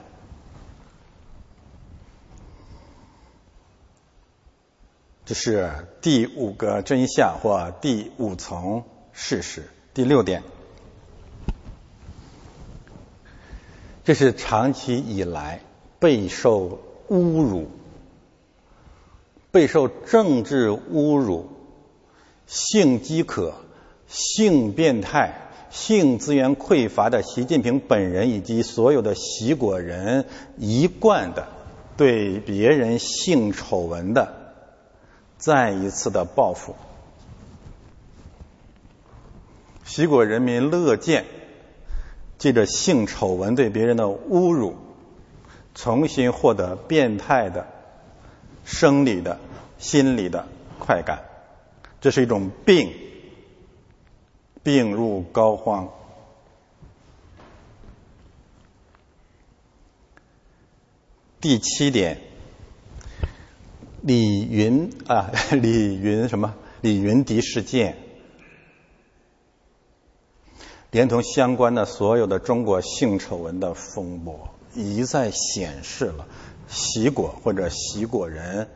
这是第五个真相或第五层事实。第六点，这是长期以来备受侮辱、备受政治侮辱、性饥渴、性变态、性资源匮乏的习近平本人以及所有的习果人一贯的对别人性丑闻的。再一次的报复。齐国人民乐见借着性丑闻对别人的侮辱，重新获得变态的生理的、心理的快感，这是一种病，病入膏肓。第七点，李云啊，李云什么？李云迪事件。连同相关的所有的中国性丑闻的风波，一再显示了习果或者习果人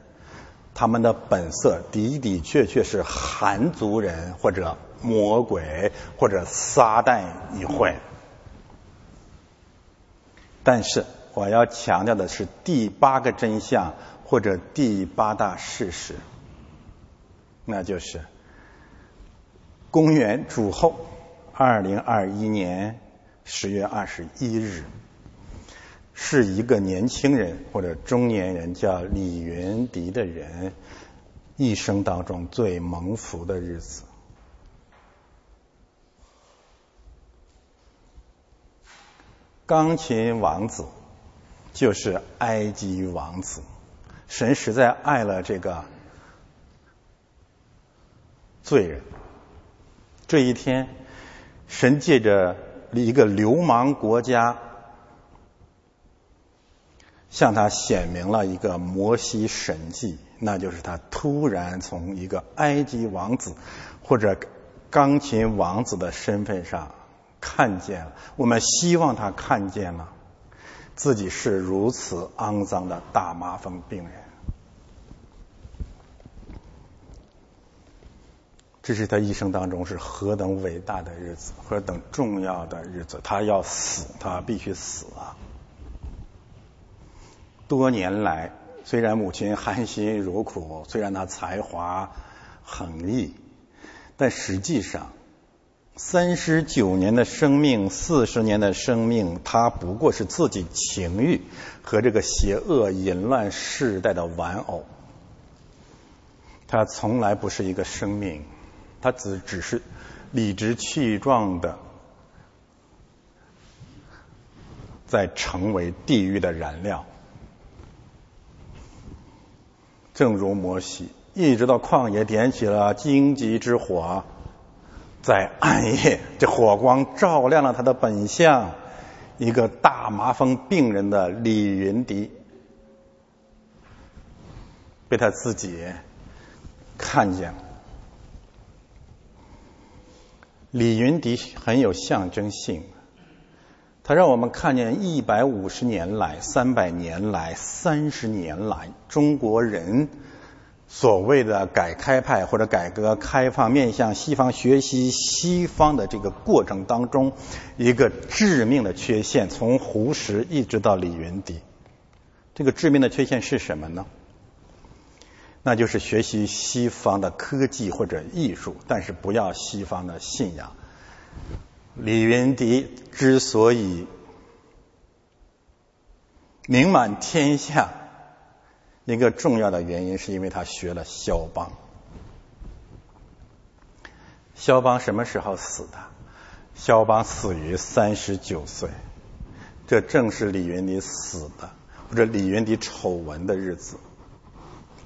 他们的本色的的确确是韩族人或者魔鬼或者撒旦一会。但是我要强调的是第八个真相或者第八大事实，那就是公元主后。二零二一年十月二十一日，是一个年轻人或者中年人叫李云迪的人一生当中最蒙福的日子。钢琴王子就是埃及王子，神实在爱了这个罪人。这一天。神借着一个流氓国家，向他显明了一个摩西神迹，那就是他突然从一个埃及王子或者钢琴王子的身份上看见了。我们希望他看见了自己是如此肮脏的大麻风病人。这是他一生当中是何等伟大的日子，何等重要的日子。他要死，他必须死啊！多年来，虽然母亲含辛茹苦，虽然他才华横溢，但实际上，三十九年的生命，四十年的生命，他不过是自己情欲和这个邪恶淫乱世代的玩偶。他从来不是一个生命。他只只是理直气壮的在成为地狱的燃料，正如摩西一直到旷野点起了荆棘之火，在暗夜，这火光照亮了他的本相，一个大麻风病人的李云迪，被他自己看见了。李云迪很有象征性，他让我们看见一百五十年来、三百年来、三十年来中国人所谓的改开派或者改革开放、面向西方学习西方的这个过程当中，一个致命的缺陷，从胡适一直到李云迪，这个致命的缺陷是什么呢？那就是学习西方的科技或者艺术，但是不要西方的信仰。李云迪之所以名满天下，一个重要的原因是因为他学了肖邦。肖邦什么时候死的？肖邦死于三十九岁，这正是李云迪死的或者李云迪丑闻的日子。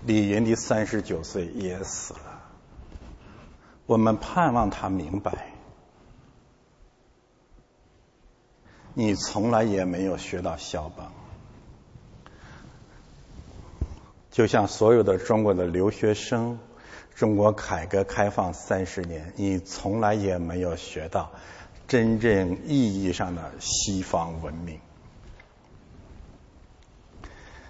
李云迪三十九岁也死了，我们盼望他明白，你从来也没有学到肖邦，就像所有的中国的留学生，中国改革开放三十年，你从来也没有学到真正意义上的西方文明，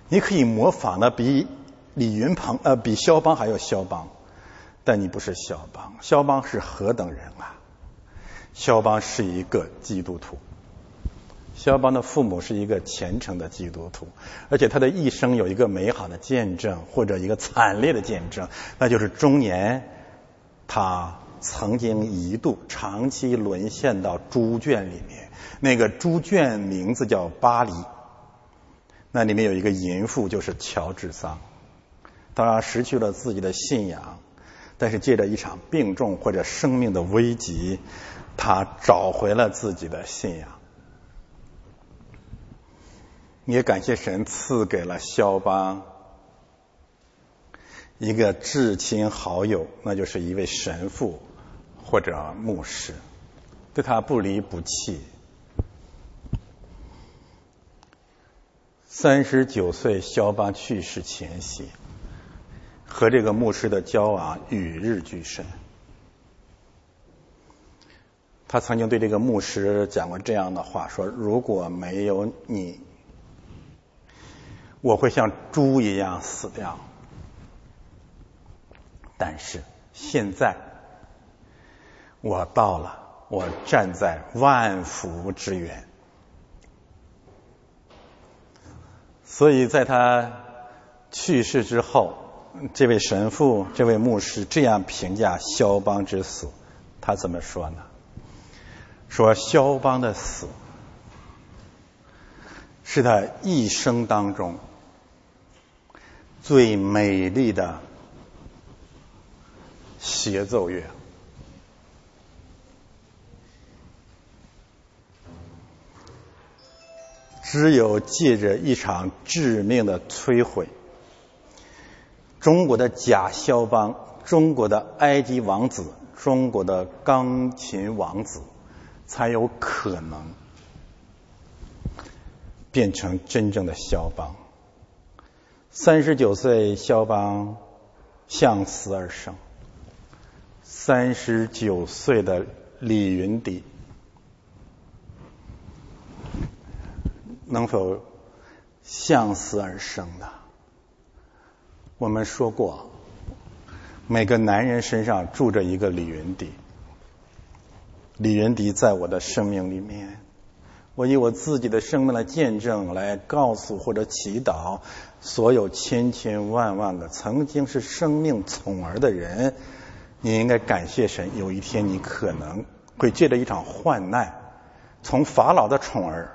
你可以模仿的比。李云鹏呃，比肖邦还要肖邦，但你不是肖邦。肖邦是何等人啊？肖邦是一个基督徒，肖邦的父母是一个虔诚的基督徒，而且他的一生有一个美好的见证，或者一个惨烈的见证，那就是中年他曾经一度长期沦陷到猪圈里面，那个猪圈名字叫巴黎，那里面有一个淫妇，就是乔治桑。他失去了自己的信仰，但是借着一场病重或者生命的危急，他找回了自己的信仰。也感谢神赐给了肖邦一个至亲好友，那就是一位神父或者牧师，对他不离不弃。三十九岁，肖邦去世前夕，和这个牧师的交往与日俱深。他曾经对这个牧师讲过这样的话：说如果没有你。我会像猪一样死掉，但是现在我到了，我站在万福之源，所以在他去世之后，这位神父、这位牧师这样评价肖邦之死，他怎么说呢？说肖邦的死是他一生当中。最美丽的协奏乐，只有借着一场致命的摧毁，中国的假肖邦，中国的埃及王子，中国的钢琴王子，才有可能变成真正的肖邦。三十九岁，肖邦向死而生。三十九岁的李云迪能否向死而生呢？我们说过，每个男人身上住着一个李云迪。李云迪在我的生命里面。我以我自己的生命的见证来告诉或者祈祷所有千千万万个曾经是生命宠儿的人，你应该感谢神，有一天你可能会借着一场患难，从法老的宠儿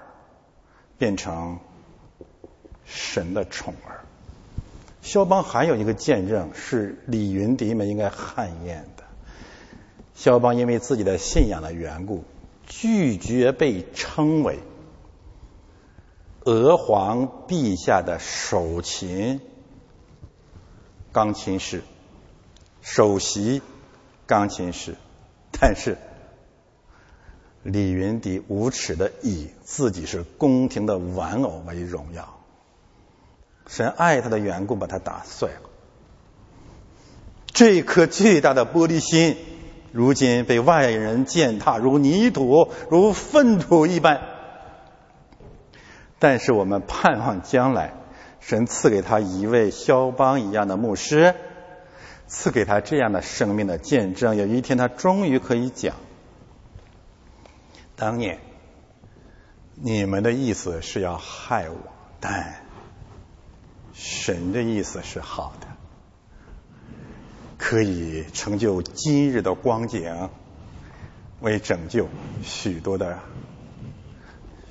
变成神的宠儿。肖邦还有一个见证是李云迪们应该汗颜的，肖邦因为自己的信仰的缘故。拒绝被称为娥皇陛下的首琴钢琴师、首席钢琴师，但是李云迪无耻的以自己是宫廷的玩偶为荣耀，神爱他的缘故把他打碎了，这颗巨大的玻璃心。如今被外人践踏，如泥土，如粪土一般。但是我们盼望将来，神赐给他一位肖邦一样的牧师，赐给他这样的生命的见证。有一天，他终于可以讲：当年你们的意思是要害我，但神的意思是好的。可以成就今日的光景，为拯救许多的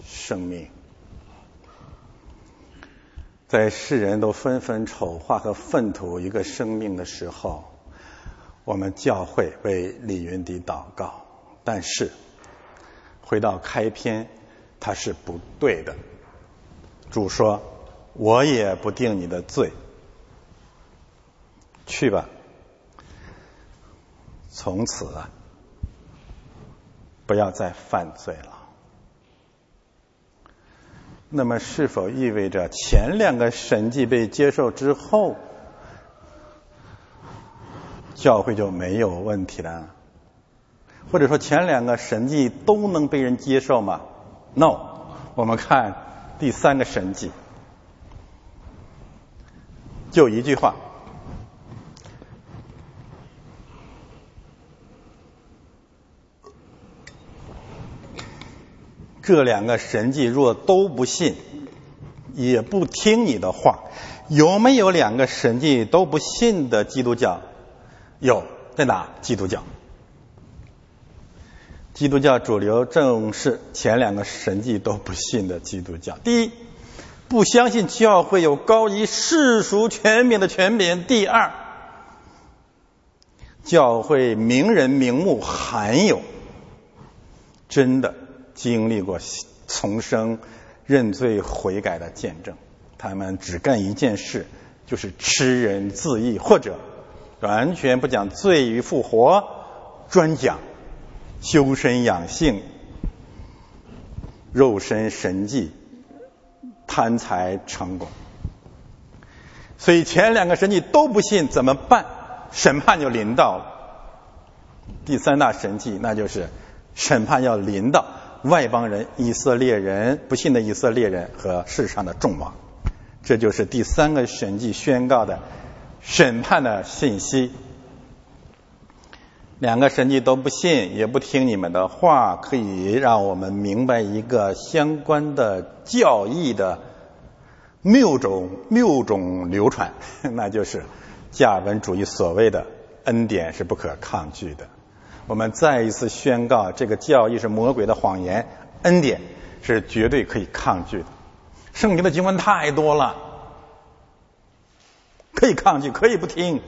生命。在世人都纷纷丑化和粪土一个生命的时候，我们教会为李云迪祷告。但是回到开篇，他是不对的。主说：“我也不定你的罪，去吧。”从此啊，不要再犯罪了。那么，是否意味着前两个神迹被接受之后，教会就没有问题了？或者说，前两个神迹都能被人接受吗？No，我们看第三个神迹，就一句话。这两个神迹若都不信，也不听你的话，有没有两个神迹都不信的基督教？有，在哪？基督教。基督教主流正是前两个神迹都不信的基督教。第一，不相信教会有高于世俗权柄的权柄。第二，教会名人名目罕有真的经历过重生、认罪悔改的见证，他们只干一件事，就是吃人自缢，或者完全不讲罪与复活，专讲修身养性、肉身神迹。贪财成功，所以前两个神迹都不信怎么办？审判就临到了。第三大神迹，那就是审判要临到外邦人、以色列人不信的以色列人和世上的众王。这就是第三个神迹宣告的审判的信息。两个神迹都不信，也不听你们的话，可以让我们明白一个相关的教义的谬种谬种流传，那就是加尔文主义所谓的恩典是不可抗拒的。我们再一次宣告，这个教义是魔鬼的谎言，恩典是绝对可以抗拒的。圣经的经文太多了，可以抗拒，可以不听。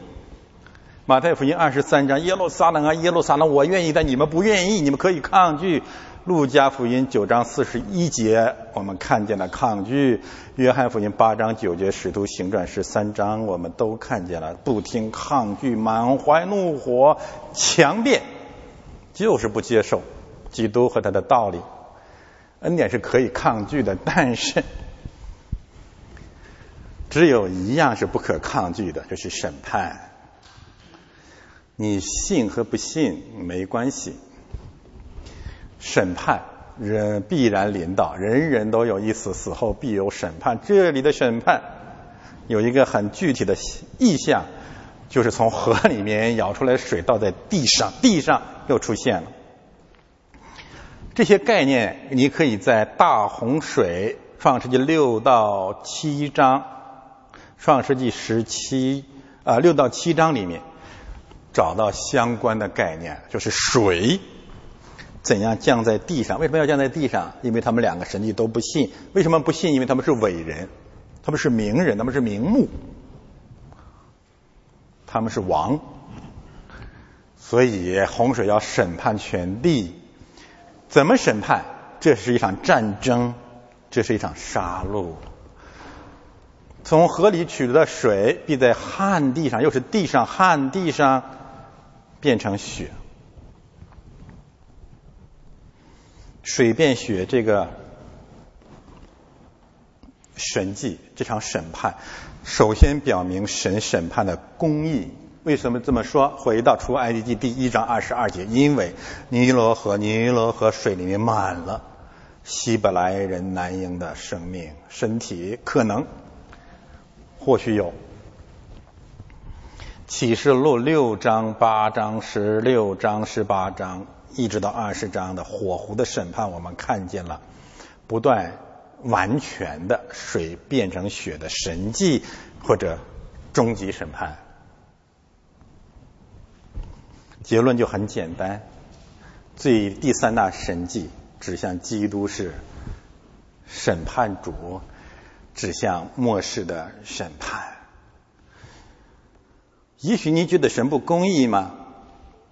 马太福音二十三章，耶路撒冷啊，耶路撒冷，我愿意，但你们不愿意，你们可以抗拒。路加福音九章四十一节，我们看见了抗拒。约翰福音八章九节，使徒行传十三章，我们都看见了不听、抗拒、满怀怒火、强辩，就是不接受基督和他的道理。恩典是可以抗拒的，但是只有一样是不可抗拒的，就是审判。你信和不信没关系，审判人必然临到，人人都有一死，死后必有审判。这里的审判有一个很具体的意象，就是从河里面舀出来水倒在地上，地上又出现了。这些概念你可以在大洪水创世纪六到七章、创世纪十七啊六到七章里面。找到相关的概念，就是水怎样降在地上？为什么要降在地上？因为他们两个神迹都不信。为什么不信？因为他们是伟人，他们是名人，他们是名目，他们是王。所以洪水要审判全地，怎么审判？这是一场战争，这是一场杀戮。从河里取的水，必在旱地上，又是地上旱地上。变成雪，水变雪，这个神迹，这场审判，首先表明神审判的公义。为什么这么说？回到出埃及记第一章二十二节，因为尼罗河，尼罗河水里面满了希伯来人男婴的生命身体，可能或许有。启示录六章、八章、十六章、十八章，一直到二十章的火湖的审判，我们看见了不断完全的水变成血的神迹，或者终极审判。结论就很简单：最第三大神迹指向基督是审判主，指向末世的审判。也许你觉得神不公义吗？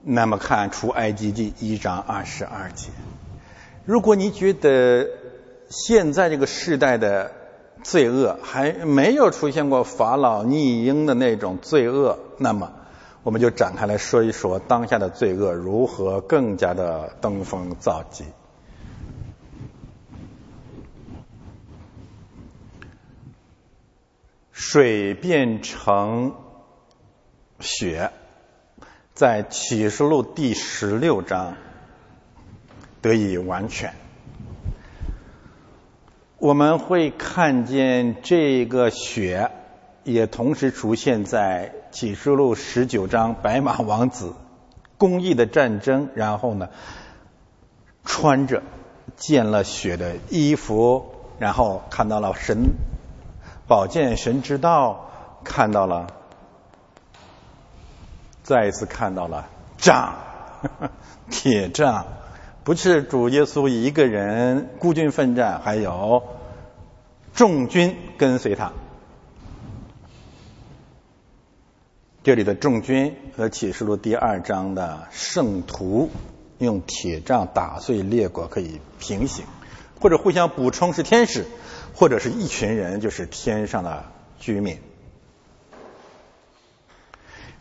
那么看出埃及记一章二十二节。如果你觉得现在这个时代的罪恶还没有出现过法老逆婴的那种罪恶，那么我们就展开来说一说当下的罪恶如何更加的登峰造极。水变成。血在启示录第十六章得以完全，我们会看见这个血也同时出现在启示录十九章白马王子公义的战争，然后呢穿着见了血的衣服，然后看到了神宝剑神之道，看到了。再一次看到了杖，铁杖，不是主耶稣一个人孤军奋战，还有众军跟随他。这里的众军和启示录第二章的圣徒用铁杖打碎列国可以平行，或者互相补充是天使，或者是一群人就是天上的居民。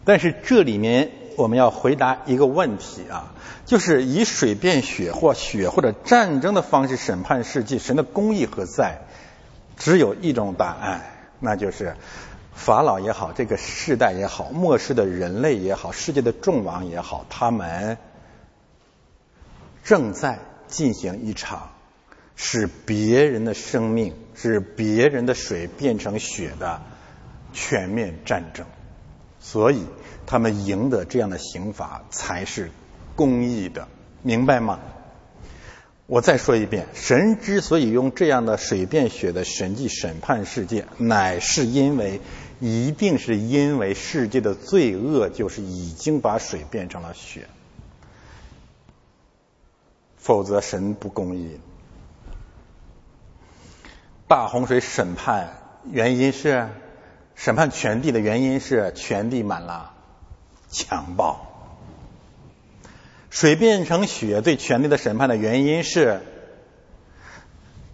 但是这里面我们要回答一个问题啊，就是以水变血或血或者战争的方式审判世界，神的公义何在？只有一种答案，那就是法老也好，这个世代也好，末世的人类也好，世界的众王也好，他们正在进行一场使别人的生命、使别人的水变成血的全面战争。所以，他们赢得这样的刑罚才是公义的，明白吗？我再说一遍，神之所以用这样的水变血的神迹审判世界，乃是因为，一定是因为世界的罪恶就是已经把水变成了血，否则神不公义。大洪水审判原因是审判全地的原因是全地满了强暴。水变成血对全地的审判的原因是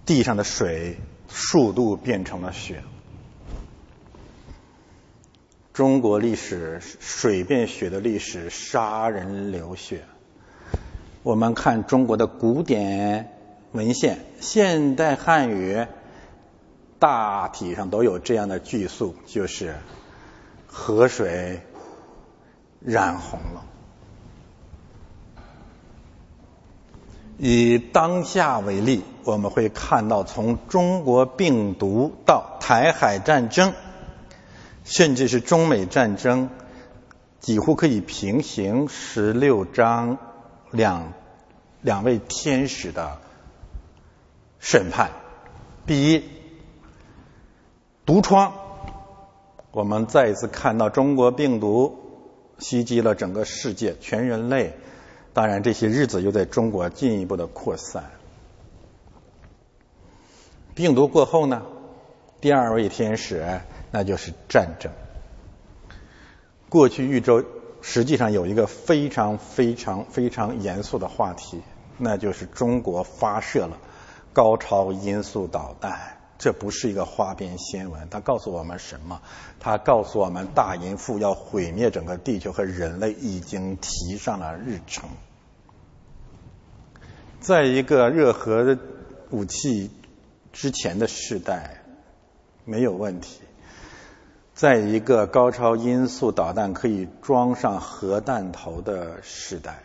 地上的水速度变成了血。中国历史水变血的历史，杀人流血。我们看中国的古典文献，现代汉语大体上都有这样的句述，就是河水染红了。以当下为例，我们会看到从中国病毒到台海战争，甚至是中美战争，几乎可以平行十六章两两位天使的审判。第一，毒疮，我们再一次看到中国病毒袭击了整个世界，全人类。当然，这些日子又在中国进一步的扩散。病毒过后呢，第二位天使那就是战争。过去一周实际上有一个非常非常非常严肃的话题，那就是中国发射了高超音速导弹。这不是一个花边新闻，它告诉我们什么？它告诉我们，大淫妇要毁灭整个地球和人类已经提上了日程。在一个热核武器之前的时代没有问题，在一个高超音速导弹可以装上核弹头的时代，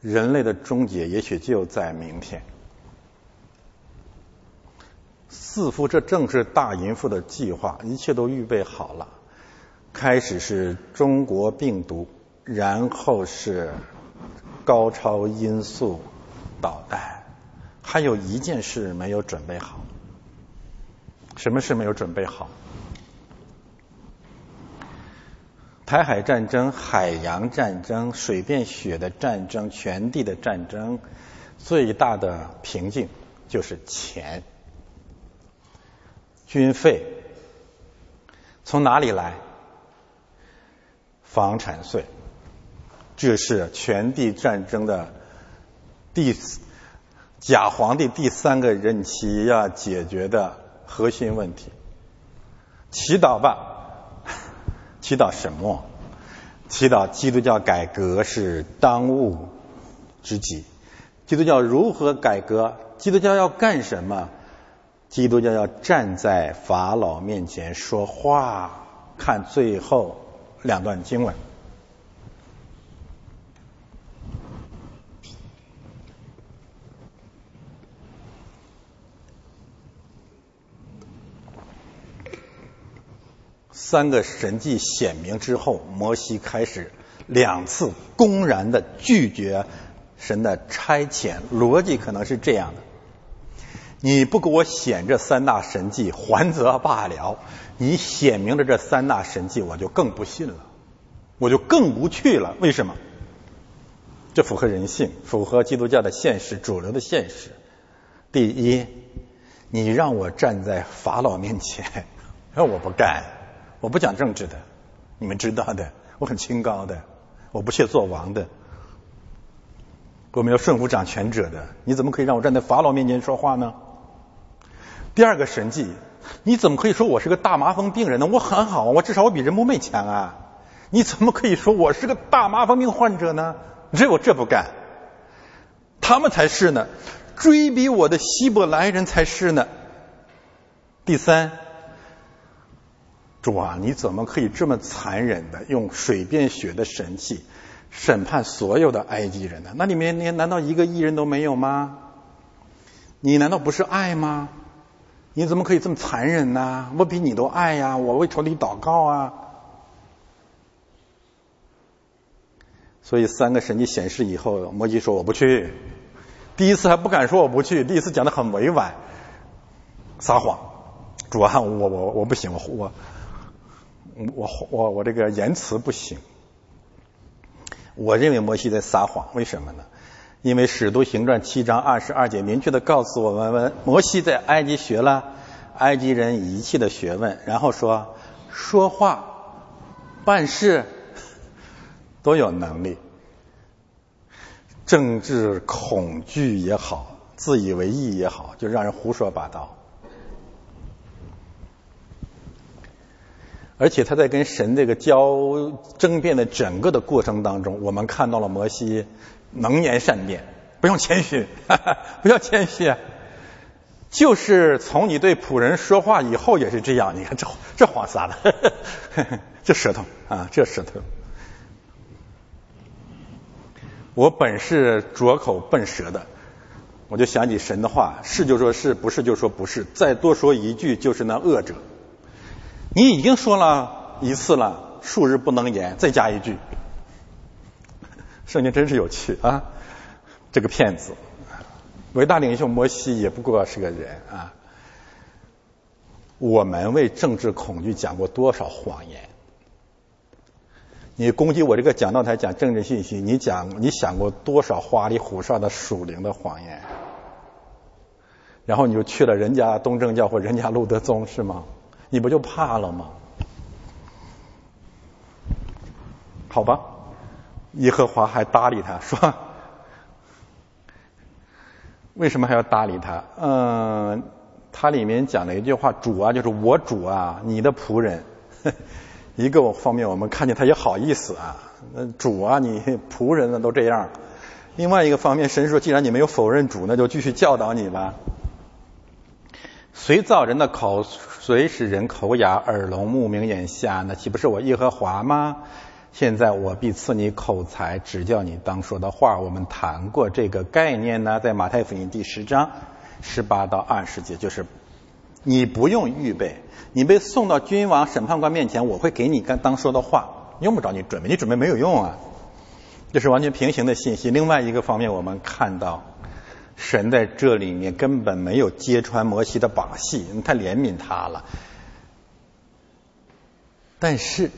人类的终结也许就在明天。似乎这正是大淫妇的计划，一切都预备好了。开始是中国病毒，然后是。高超音速导弹，还有一件事没有准备好。什么事没有准备好？台海战争、海洋战争、水变血的战争、全地的战争，最大的瓶颈就是钱、军费。从哪里来？房产税。这是全地战争的第假皇帝第三个任期要解决的核心问题。祈祷吧，祈祷什么？祈祷基督教改革是当务之急。基督教如何改革？基督教要干什么？基督教要站在法老面前说话。看最后两段经文。三个神迹显明之后，摩西开始两次公然的拒绝神的差遣。逻辑可能是这样的：你不给我显这三大神迹，还则罢了；你显明了这三大神迹，我就更不信了，我就更不去了。为什么？这符合人性，符合基督教的现实，主流的现实。第一，你让我站在法老面前，那我不干，我不讲政治的，你们知道的，我很清高的，我不屑做王的，我们要顺服掌权者的，你怎么可以让我站在法老面前说话呢？第二个神迹，你怎么可以说我是个大麻风病人呢？我很好，我至少我比人不昧强啊！你怎么可以说我是个大麻风病患者呢？这我这不干，他们才是呢。追逼我的希伯来人才是呢。第三，主啊，你怎么可以这么残忍的用水变血的神器审判所有的埃及人呢？那里面连难道一个艺人都没有吗？你难道不是爱吗？你怎么可以这么残忍呢？我比你都爱呀！我为仇敌祷告啊！所以三个神迹显示以后，摩西说我不去。第一次还不敢说我不去，第一次讲的很委婉，撒谎。主啊，我我我不行，我我我我我这个言辞不行。我认为摩西在撒谎，为什么呢？因为使徒行传七章二十二节明确的告诉我们，摩西在埃及学了埃及人一切的学问，然后说说话、办事都有能力。政治恐惧也好，自以为意也好，就让人胡说八道。而且他在跟神这个交争辩的整个的过程当中，我们看到了摩西能言善辩，不用谦虚，哈 哈不要谦虚，就是从你对仆人说话以后也是这样。你看这这黄撒的，这舌头啊，这舌头。我本是拙口笨舌的，我就想起神的话，是就说是不是就说不是，再多说一句就是那恶者。你已经说了一次了，数日不能言，再加一句。圣经真是有趣啊！这个骗子，伟大领袖摩西也不过是个人啊。我们为政治恐惧讲过多少谎言？你攻击我这个讲道台讲政治信息，你讲你想过多少花里胡哨的属灵的谎言？然后你就去了人家东正教或人家路德宗是吗？你不就怕了吗？好吧，耶和华还搭理他 说：“为什么还要搭理他？嗯，他里面讲了一句话，主啊，就是我主啊，你的仆人。”一个方面，我们看见他也好意思啊，那主啊，你仆人呢都这样。另外一个方面，神说，既然你没有否认主，那就继续教导你吧。谁造人的口，谁使人口哑、耳聋、目明、眼瞎？那岂不是我耶和华吗？现在我必赐你口才，指教你当说的话。我们谈过这个概念呢，在马太福音第十章十八到二十节，就是你不用预备。你被送到君王、审判官面前，我会给你刚当说的话，用不着你准备，你准备没有用啊。这是完全平行的信息。另外一个方面，我们看到神在这里面根本没有揭穿摩西的把戏，太怜悯他了。但是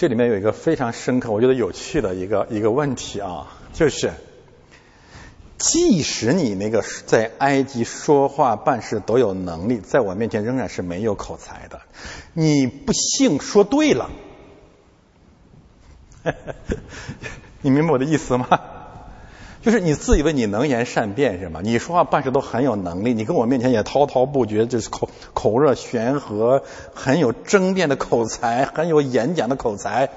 这里面有一个非常深刻、我觉得有趣的一个一个问题啊，就是。即使你那个在埃及说话办事都有能力，在我面前仍然是没有口才的。你不幸说对了，你明白我的意思吗？就是你自以为你能言善辩是吗？你说话办事都很有能力，你跟我面前也滔滔不绝，就是口口若悬河，很有争辩的口才，很有演讲的口才。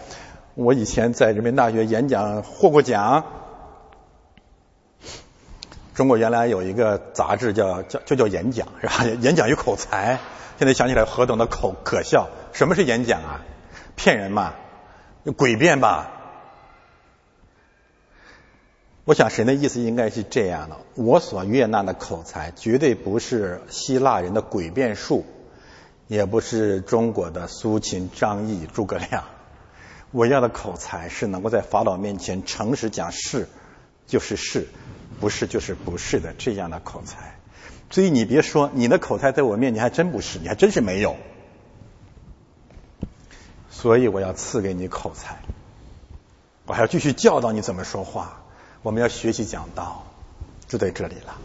我以前在人民大学演讲获过奖。中国原来有一个杂志叫叫就叫演讲是吧？演讲与口才，现在想起来何等的口可笑！什么是演讲啊？骗人嘛？诡辩吧？我想神的意思应该是这样的：我所悦纳的口才，绝对不是希腊人的诡辩术，也不是中国的苏秦、张仪、诸葛亮。我要的口才是能够在法老面前诚实讲是就是是。不是就是不是的这样的口才，所以你别说你的口才在我面前还真不是，你还真是没有。所以我要赐给你口才，我还要继续教导你怎么说话。我们要学习讲道，就在这里了。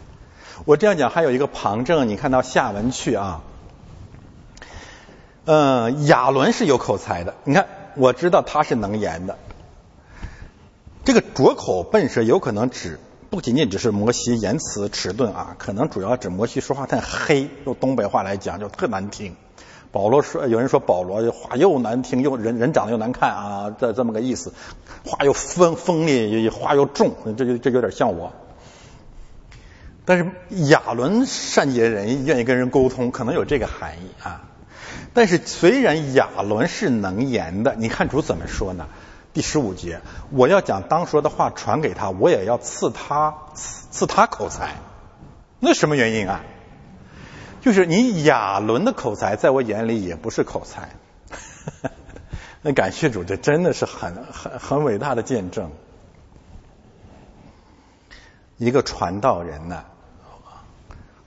我这样讲还有一个旁证，你看到下文去啊。嗯，亚伦是有口才的。你看，我知道他是能言的。这个拙口笨舌有可能指不仅仅只是摩西言辞迟钝啊，可能主要指摩西说话太黑，用东北话来讲就特难听。保罗说，有人说保罗话又难听又人人长得又难看啊，这这么个意思。话又锋锋利，话又重，这就这有点像我。但是亚伦善解人意，愿意跟人沟通，可能有这个含义啊。但是虽然亚伦是能言的，你看主怎么说呢？第十五节，我要将当说的话传给他，我也要赐他赐赐他口才。那什么原因啊？就是你亚伦的口才，在我眼里也不是口才。那感谢主，这真的是很很很伟大的见证。一个传道人呢，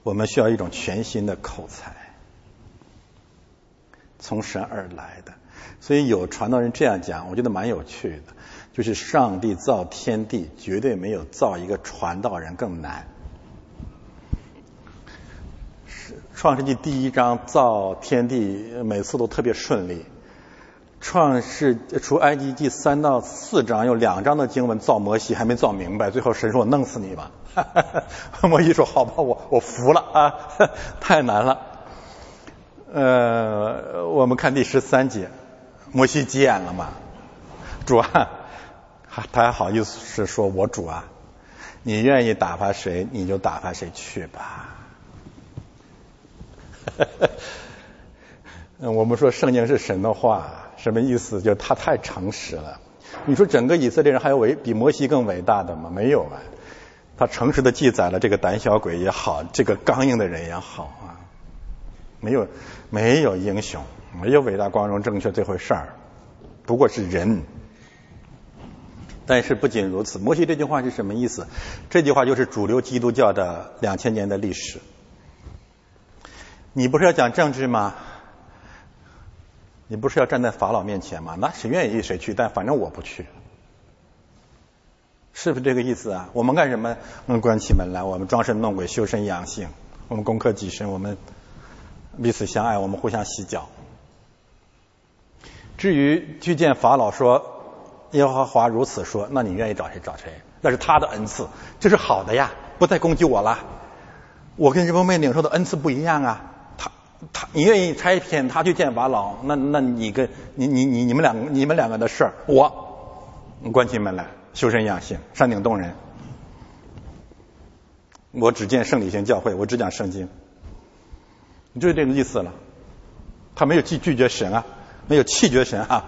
我们需要一种全新的口才。从神而来的，所以有传道人这样讲，我觉得蛮有趣的。就是上帝造天地，绝对没有造一个传道人更难。创世纪第一章造天地，每次都特别顺利。创世除埃及记三到四章有两章的经文造摩西还没造明白，最后神说我弄死你吧。摩西说好吧，我我服了啊，太难了。呃，我们看第十三节，摩西急眼了嘛？主啊，他还好意思是说我主啊，你愿意打发谁你就打发谁去吧。我们说圣经是神的话，什么意思？就是他太诚实了。你说整个以色列人还有伟比摩西更伟大的吗？没有啊。他诚实的记载了这个胆小鬼也好，这个刚硬的人也好啊，没有。没有英雄，没有伟大、光荣、正确这回事儿，不过是人。但是不仅如此，摩西这句话是什么意思？这句话就是主流基督教的两千年的历史。你不是要讲政治吗？你不是要站在法老面前吗？那谁愿意谁去，但反正我不去，是不是这个意思啊？我们干什么？我们关起门来，我们装神弄鬼，修身养性，我们攻克己身，我们。彼此相爱，我们互相洗脚。至于去见法老说耶和华如此说，那你愿意找谁找谁？那是他的恩赐，这是好的呀，不再攻击我了。我跟日本妹领受的恩赐不一样啊，他你愿意差遣他去见法老，那那你跟你你你你们两个你们两个的事儿，我关起门来修身养性，山顶洞人。我只见圣理性教会，我只讲圣经。你就是这个意思了，他没有拒拒绝神啊，没有气绝神啊，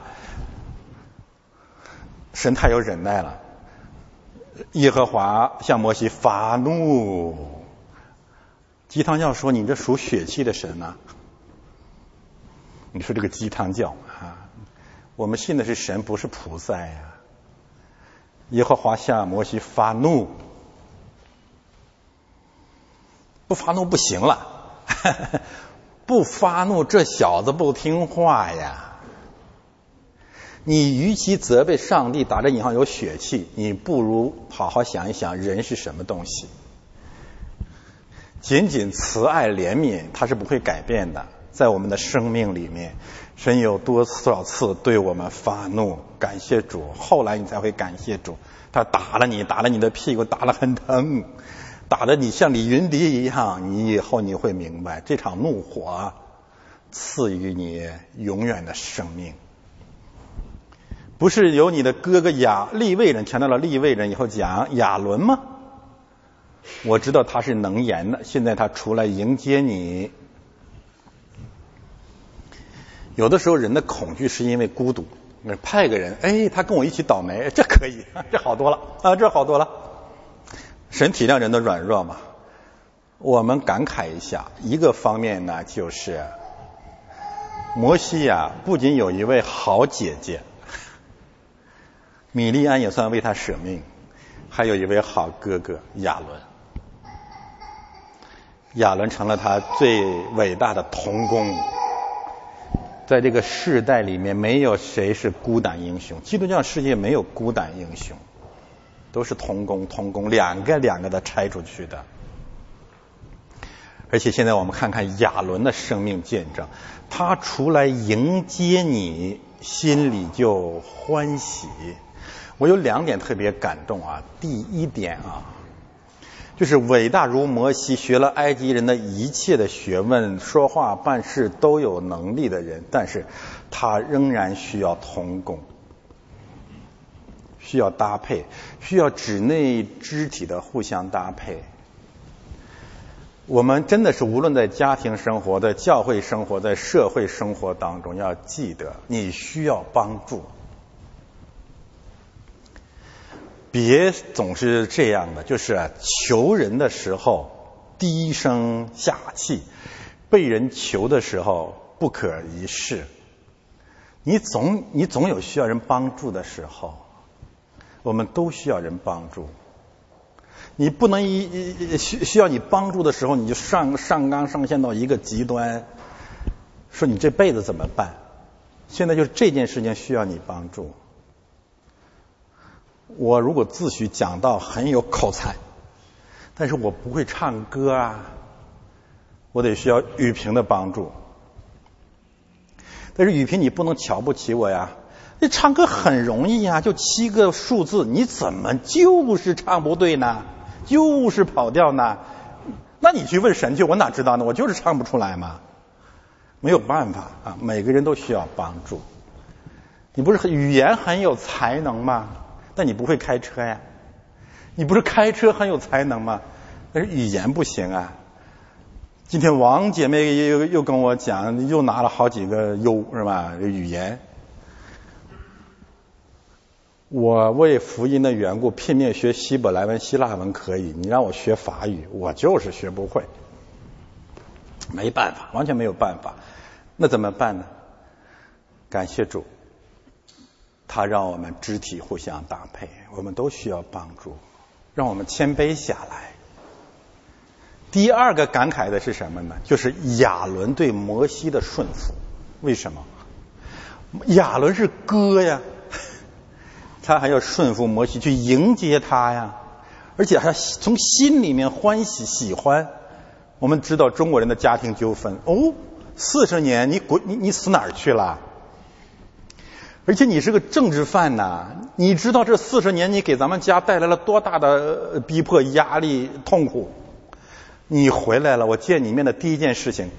神太有忍耐了。耶和华向摩西发怒，鸡汤教说你这属血气的神呐，你说这个鸡汤教啊，我们信的是神，不是菩萨呀。耶和华向摩西发怒，不发怒不行了。不发怒，这小子不听话呀！你与其责备上帝打着引号有血气，你不如好好想一想人是什么东西。仅仅慈爱怜悯，它是不会改变的。在我们的生命里面，神有多少次对我们发怒？感谢主，后来你才会感谢主。他打了你，打了你的屁股，打了很疼。打得你像李云迪一样，你以后你会明白，这场怒火赐予你永远的生命。不是由你的哥哥亚利位人强调了利位人以后讲亚伦吗？我知道他是能言的，现在他出来迎接你。有的时候人的恐惧是因为孤独，派个人，哎，他跟我一起倒霉，这可以，这好多了啊，这好多了。神体谅人的软弱嘛，我们感慨一下。一个方面呢，就是摩西呀，不仅有一位好姐姐，米利安也算为他舍命，还有一位好哥哥亚伦。亚伦成了他最伟大的同工，在这个世代里面，没有谁是孤胆英雄。基督教世界没有孤胆英雄。都是同工同工，两个两个的拆出去的。而且现在我们看看亚伦的生命见证，他出来迎接你，心里就欢喜。我有两点特别感动啊，第一点啊，就是伟大如摩西，学了埃及人的一切的学问，说话办事都有能力的人，但是他仍然需要同工，需要搭配，需要指内肢体的互相搭配。我们真的是无论在家庭生活、在教会生活、在社会生活当中，要记得你需要帮助，别总是这样的，就是求人的时候低声下气，被人求的时候不可一世。你总你总有需要人帮助的时候，我们都需要人帮助。你不能一一需需要你帮助的时候，你就上上纲上线到一个极端，说你这辈子怎么办？现在就是这件事情需要你帮助。我如果自诩讲道很有口才，但是我不会唱歌啊，我得需要雨萍的帮助。但是雨萍，你不能瞧不起我呀！你唱歌很容易呀，就七个数字，你怎么就是唱不对呢？就是跑调呢，那你去问神去，我哪知道呢？我就是唱不出来嘛，没有办法啊，每个人都需要帮助。你不是语言很有才能吗？但你不会开车呀。你不是开车很有才能吗？但是语言不行啊。今天王姐妹又又跟我讲，又拿了好几个优是吧？语言。我为福音的缘故拼命学希伯来文、希腊文可以，你让我学法语，我就是学不会，没办法，完全没有办法。那怎么办呢？感谢主，他让我们肢体互相搭配，我们都需要帮助，让我们谦卑下来。第二个感慨的是什么呢？就是亚伦对摩西的顺服。为什么？亚伦是哥呀。他还要顺服摩西去迎接他呀，而且还要从心里面欢喜喜欢。我们知道中国人的家庭纠纷哦，四十年你滚你你死哪儿去了？而且你是个政治犯呐，你知道这四十年你给咱们家带来了多大的逼迫、压力、痛苦？你回来了，我见你面的第一件事情，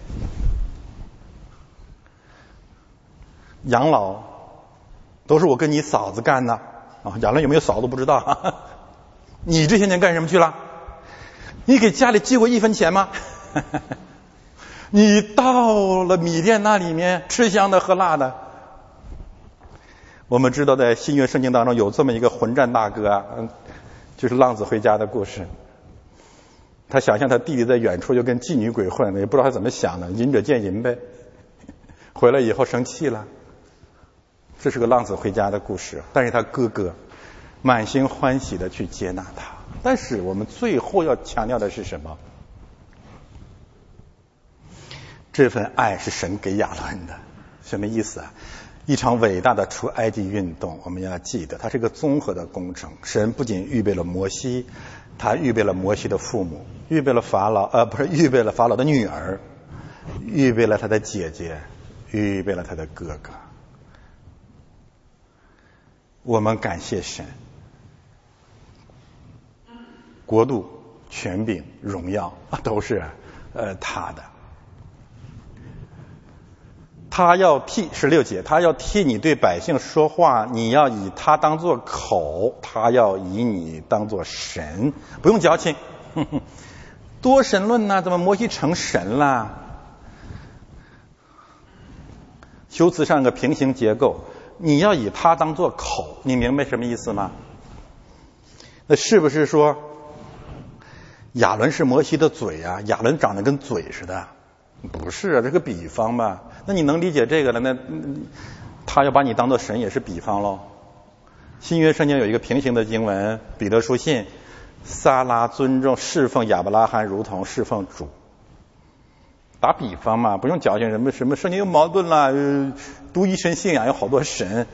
养老都是我跟你嫂子干的。啊，亚伦有没有嫂子不知道？你这些年干什么去了？你给家里寄过一分钱吗？你到了米店那里面吃香的喝辣的。我们知道在新约圣经当中有这么一个混战大哥，嗯，就是浪子回家的故事。他想象他弟弟在远处就跟妓女鬼混，也不知道他怎么想的，淫者见淫呗。回来以后生气了。这是个浪子回家的故事，但是他哥哥满心欢喜的去接纳他。但是我们最后要强调的是什么？这份爱是神给亚伦的，什么意思啊？一场伟大的出埃及运动，我们要记得，它是一个综合的工程。神不仅预备了摩西，他预备了摩西的父母，预备了法老，呃，不是预备了法老的女儿，预备了他的姐姐，预备了他的哥哥。我们感谢神，国度、权柄、荣耀，都是呃他的。他要替十六节，他要替你对百姓说话，你要以他当做口，他要以你当做神，不用矫情。多神论呢？怎么摩西成神了？修辞上个平行结构。你要以他当做口，你明白什么意思吗？那是不是说亚伦是摩西的嘴啊？亚伦长得跟嘴似的？不是啊，这个比方吧？那你能理解这个了？那他要把你当做神也是比方喽。新约圣经有一个平行的经文，彼得书信，撒拉尊重侍奉亚伯拉罕，如同侍奉主。打比方嘛，不用矫情，什么什么圣经又矛盾了，独一神信仰有好多神，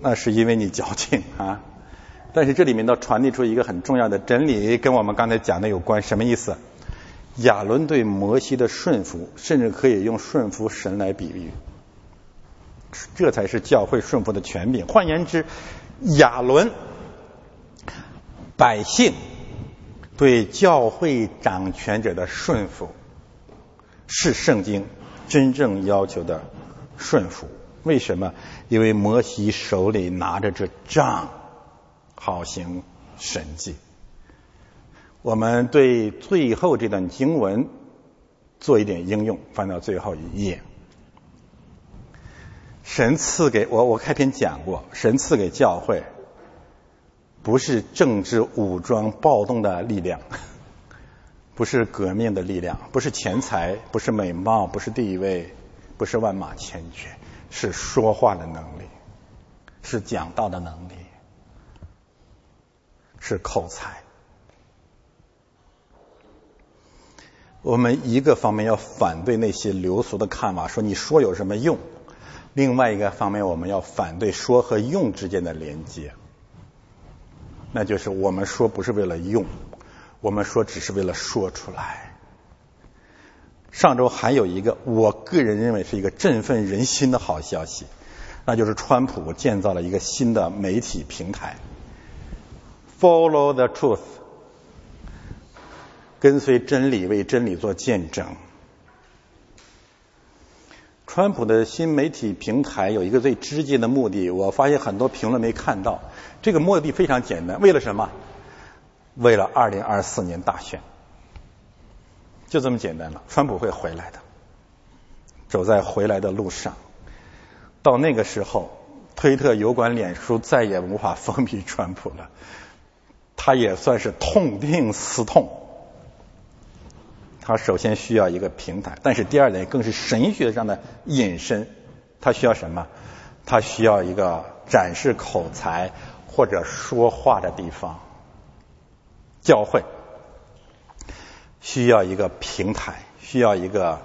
那是因为你矫情啊。但是这里面倒传递出一个很重要的真理，跟我们刚才讲的有关，什么意思？亚伦对摩西的顺服，甚至可以用顺服神来比喻，这才是教会顺服的权柄。换言之，亚伦百姓对教会掌权者的顺服，是圣经真正要求的顺服。为什么？因为摩西手里拿着这杖，好行神迹。我们对最后这段经文做一点应用，翻到最后一页。神赐给我，我开篇讲过，神赐给教会不是政治武装暴动的力量，不是革命的力量，不是钱财，不是美貌，不是地位，不是万马千军，是说话的能力，是讲道的能力，是口才。我们一个方面要反对那些流俗的看法，说你说有什么用；另外一个方面，我们要反对说和用之间的连接，那就是我们说不是为了用，我们说只是为了说出来。上周还有一个，我个人认为是一个振奋人心的好消息，那就是川普建造了一个新的媒体平台，Follow the Truth。跟随真理，为真理做见证。川普的新媒体平台有一个最直接的目的，我发现很多评论没看到。这个目的非常简单，为了什么？为了二零二四年大选，就这么简单了。川普会回来的，走在回来的路上。到那个时候，推特、油管、脸书再也无法 封闭川普了。他也算是痛定思痛。他首先需要一个平台，但是第二点更是神学上的引申。他需要什么？他需要一个展示口才或者说话的地方。教会需要一个平台，需要一个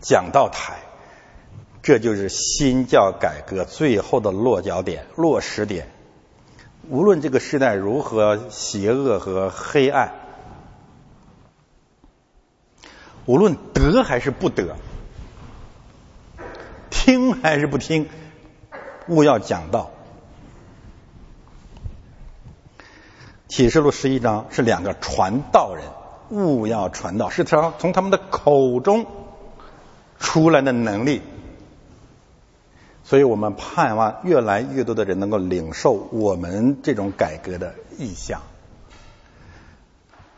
讲道台。这就是新教改革最后的落脚点、落实点。无论这个时代如何邪恶和黑暗。无论得还是不得，听还是不听，勿要讲道。启示录十一章是两个传道人，勿要传道，是从从他们的口中出来的能力。所以我们盼望越来越多的人能够领受我们这种改革的意向。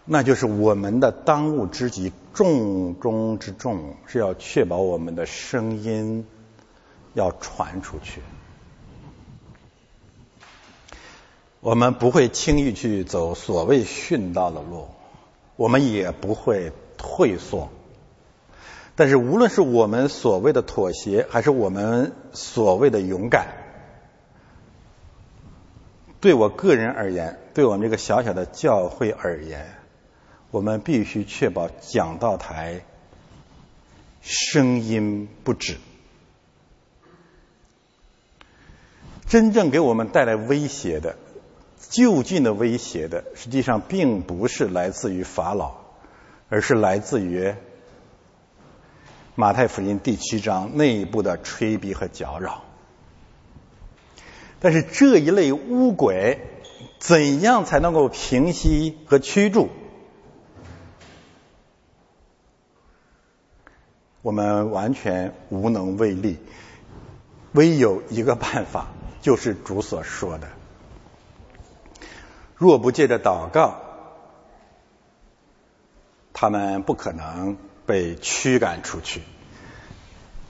那就是我们的当务之急，重中之重是要确保我们的声音要传出去。我们不会轻易去走所谓殉道的路，我们也不会退缩。但是，无论是我们所谓的妥协，还是我们所谓的勇敢，对我个人而言，对我们这个小小的教会而言。我们必须确保讲道台声音不止。真正给我们带来威胁的、就近的威胁的，实际上并不是来自于法老，而是来自于马太福音第七章内部的吹逼和搅扰。但是这一类污鬼，怎样才能够平息和驱逐？我们完全无能为力，唯有一个办法，就是主所说的：若不借着祷告，他们不可能被驱赶出去。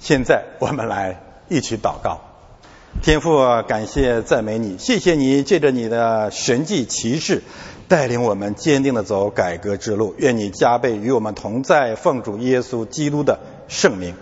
现在我们来一起祷告，天父，感谢赞美你，谢谢你借着你的神迹奇事。带领我们坚定的走改革之路，愿你加倍与我们同在，奉主耶稣基督的圣名。